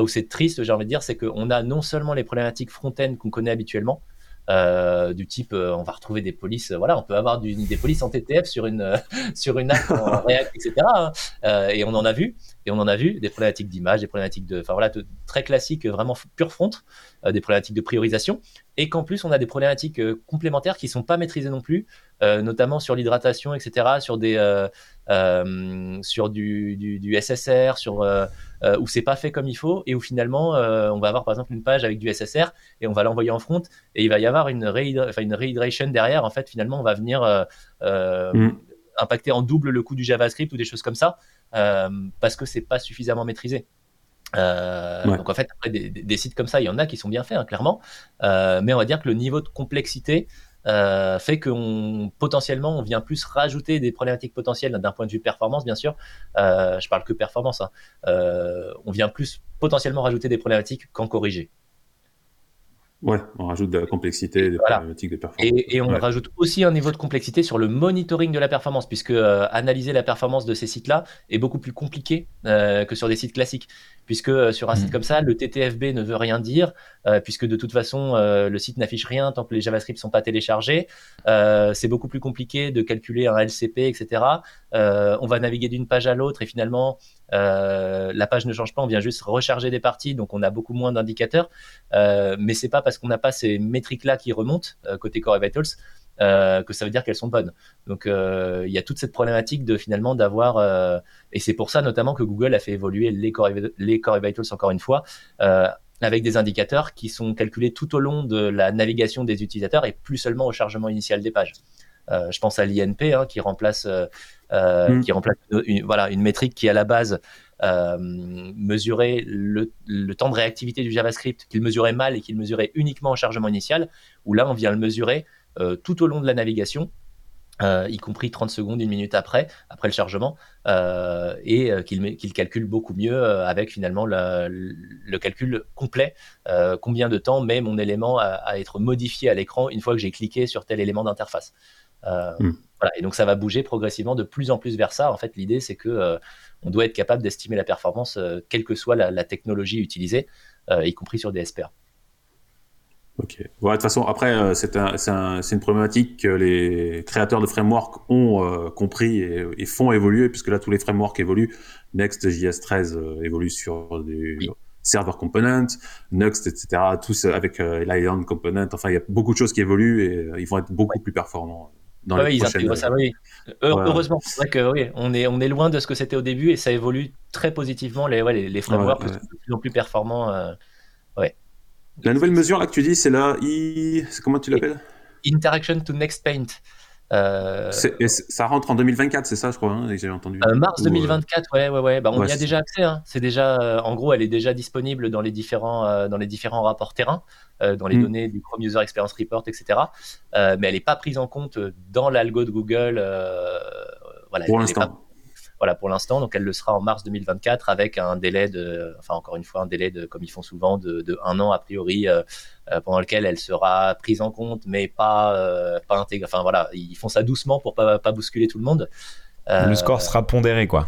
où c'est triste, j'ai envie de dire, c'est qu'on a non seulement les problématiques front-end qu'on connaît habituellement, euh, du type euh, on va retrouver des polices voilà on peut avoir des polices en TTF sur une sur une app en etc hein. euh, et on en a vu et on en a vu des problématiques d'image des problématiques de enfin voilà très classiques vraiment pure front des problématiques de priorisation et qu'en plus on a des problématiques complémentaires qui sont pas maîtrisées non plus notamment sur l'hydratation etc sur des sur du, SSR sur euh, où c'est pas fait comme il faut et où finalement euh, on va avoir par exemple une page avec du SSR et on va l'envoyer en front et il va y avoir une, enfin, une rehydration derrière. En fait, finalement, on va venir euh, mm. impacter en double le coût du JavaScript ou des choses comme ça parce que c'est pas suffisamment maîtrisé. Donc en fait, après, des, sites comme ça, il y en a qui sont bien faits, hein, clairement, mais on va dire que le niveau de complexité euh, fait qu'on potentiellement on vient plus rajouter des problématiques potentielles d'un point de vue performance bien sûr euh, je parle que performance hein. euh, on vient plus potentiellement rajouter des problématiques qu'en corriger Ouais, on rajoute de la complexité, des problématiques de performance. Et, on rajoute aussi un niveau de complexité sur le monitoring de la performance, puisque analyser la performance de ces sites-là est beaucoup plus compliqué que sur des sites classiques puisque euh, sur un site mm. comme ça, le TTFB ne veut rien dire, euh, puisque de toute façon, euh, le site n'affiche rien tant que les JavaScript sont pas téléchargés. c'est beaucoup plus compliqué de calculer un LCP, etc. on va naviguer d'une page à l'autre et finalement, la page ne change pas, on vient juste recharger des parties, donc on a beaucoup moins d'indicateurs. mais c'est pas parce qu'on n'a pas ces métriques-là qui remontent côté Core Vitals euh, que ça veut dire qu'elles sont bonnes. Donc euh, il y a toute cette problématique de finalement d'avoir euh, et c'est pour ça notamment que Google a fait évoluer les Core, les Vitals encore une fois avec des indicateurs qui sont calculés tout au long de la navigation des utilisateurs et plus seulement au chargement initial des pages. Je pense à l'INP hein, qui remplace mm. qui remplace une, voilà une métrique qui à la base euh, mesurait le, le, temps de réactivité du JavaScript, qu'il mesurait mal et qu'il mesurait uniquement au chargement initial, où là on vient le mesurer euh, tout au long de la navigation. Euh, y compris 30 secondes, une minute après, après le chargement, euh, et qu'il calcule beaucoup mieux avec finalement le, calcul complet, combien de temps met mon élément à, être modifié à l'écran une fois que j'ai cliqué sur tel élément d'interface. Hmm. Voilà, et donc ça va bouger progressivement de plus en plus vers ça. En fait, l'idée c'est que on doit être capable d'estimer la performance, quelle que soit la, la technologie utilisée, y compris sur des SPA. Ok. de toute façon, après, euh, c'est un, un, une problématique que les créateurs de frameworks ont euh, compris et, font évoluer, puisque là, tous les frameworks évoluent. Next.js 13 euh, évolue sur du server component, Next, etc. Tous avec euh, l'Island component. Enfin, il y a beaucoup de choses qui évoluent et ils vont être beaucoup plus performants. Dans les ils prochaines... ça, oui. Heureusement, c'est vrai que oui, on est, on est loin de ce que c'était au début et ça évolue très positivement. Les, les, les frameworks sont de plus en plus performants. ouais. La nouvelle mesure là que tu dis, c'est la I. Comment tu l'appelles? Interaction to Next Paint. Euh, ça rentre en 2024, c'est ça, je crois, hein, j'ai entendu. Euh, mars 2024, euh, ouais, ouais, ouais. Bah, on y a déjà accès. Hein. C'est déjà, en gros, elle est déjà disponible dans les différents, dans les différents rapports terrain, dans les mm. données du Chrome User Experience Report, etc. mais elle n'est pas prise en compte dans l'algo de Google. voilà, pour l'instant. Voilà, pour l'instant. Donc, elle le sera en mars 2024 avec un délai de, enfin, encore une fois, un délai de, comme ils font souvent, de, de un an a priori, euh, euh, pendant lequel elle sera prise en compte, mais pas, euh, pas intégrée. Enfin, voilà, ils font ça doucement pour pas, pas bousculer tout le monde. le score sera pondéré, quoi.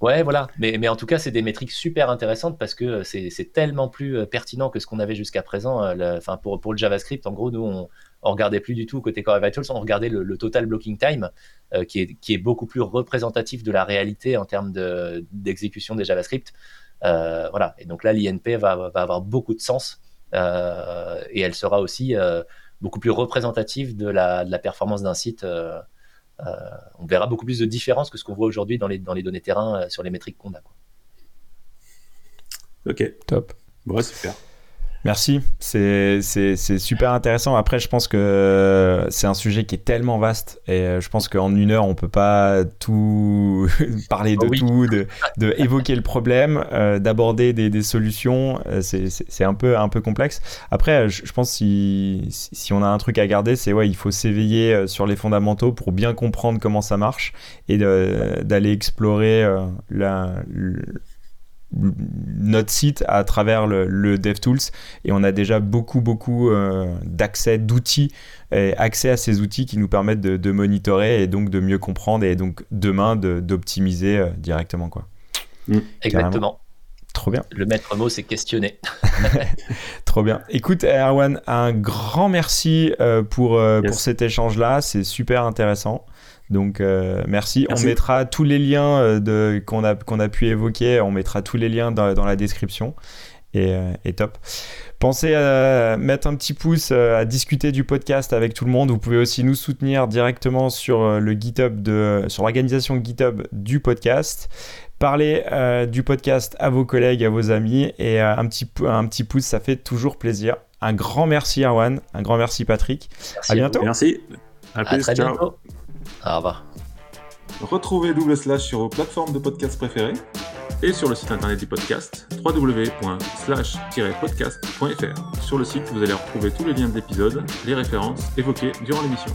Ouais, voilà. Mais, en tout cas, c'est des métriques super intéressantes parce que c'est tellement plus pertinent que ce qu'on avait jusqu'à présent. Enfin, pour, le JavaScript, en gros, nous, on, on regardait plus du tout côté Core Vitals, on regardait le, total blocking time, euh, qui, est, beaucoup plus représentatif de la réalité en termes d'exécution des JavaScript. Euh, voilà. Et donc là, l'INP va, avoir beaucoup de sens euh, et elle sera aussi beaucoup plus représentative de la, performance d'un site. On verra beaucoup plus de différence que ce qu'on voit aujourd'hui dans les, dans les données terrain sur les métriques qu'on a. Ok, top. Bon, super. Merci, c'est super intéressant. Après, je pense que c'est un sujet qui est tellement vaste et euh, je pense qu'en une heure, on peut pas tout parler de tout, de, de, évoquer le problème, euh, d'aborder des, des, solutions. Euh, c'est un peu, un peu complexe. Après, je, pense si, si on a un truc à garder, c'est ouais, il faut s'éveiller sur les fondamentaux pour bien comprendre comment ça marche et d'aller explorer la, notre site à travers le, DevTools et on a déjà beaucoup beaucoup euh, d'accès d'outils et accès à ces outils qui nous permettent de, monitorer et donc de mieux comprendre et donc demain d'optimiser euh, directement quoi. Mm. Exactement. Trop bien. Le maître mot, c'est questionner. Trop bien. Écoute, Erwan, un grand merci euh, pour, pour cet échange-là. C'est super intéressant. Donc euh, merci. On mettra tous les liens euh, qu'on a, qu'on a pu évoquer, on mettra tous les liens dans, la description. Euh, et, top. Pensez à mettre un petit pouce, à discuter du podcast avec tout le monde. Vous pouvez aussi nous soutenir directement sur le GitHub de, sur l'organisation GitHub du podcast. Parlez du podcast à vos collègues, à vos amis et un, petit, un petit pouce, ça fait toujours plaisir. Un grand merci Arwan, un grand merci Patrick. à bientôt. Merci. À, plus. Très Bientôt. Au revoir. Retrouvez Double Slash sur vos plateformes de podcast préférées et sur le site internet du podcast www.slash-podcast.fr. Sur le site, vous allez retrouver tous les liens de l'épisode, les références évoquées durant l'émission.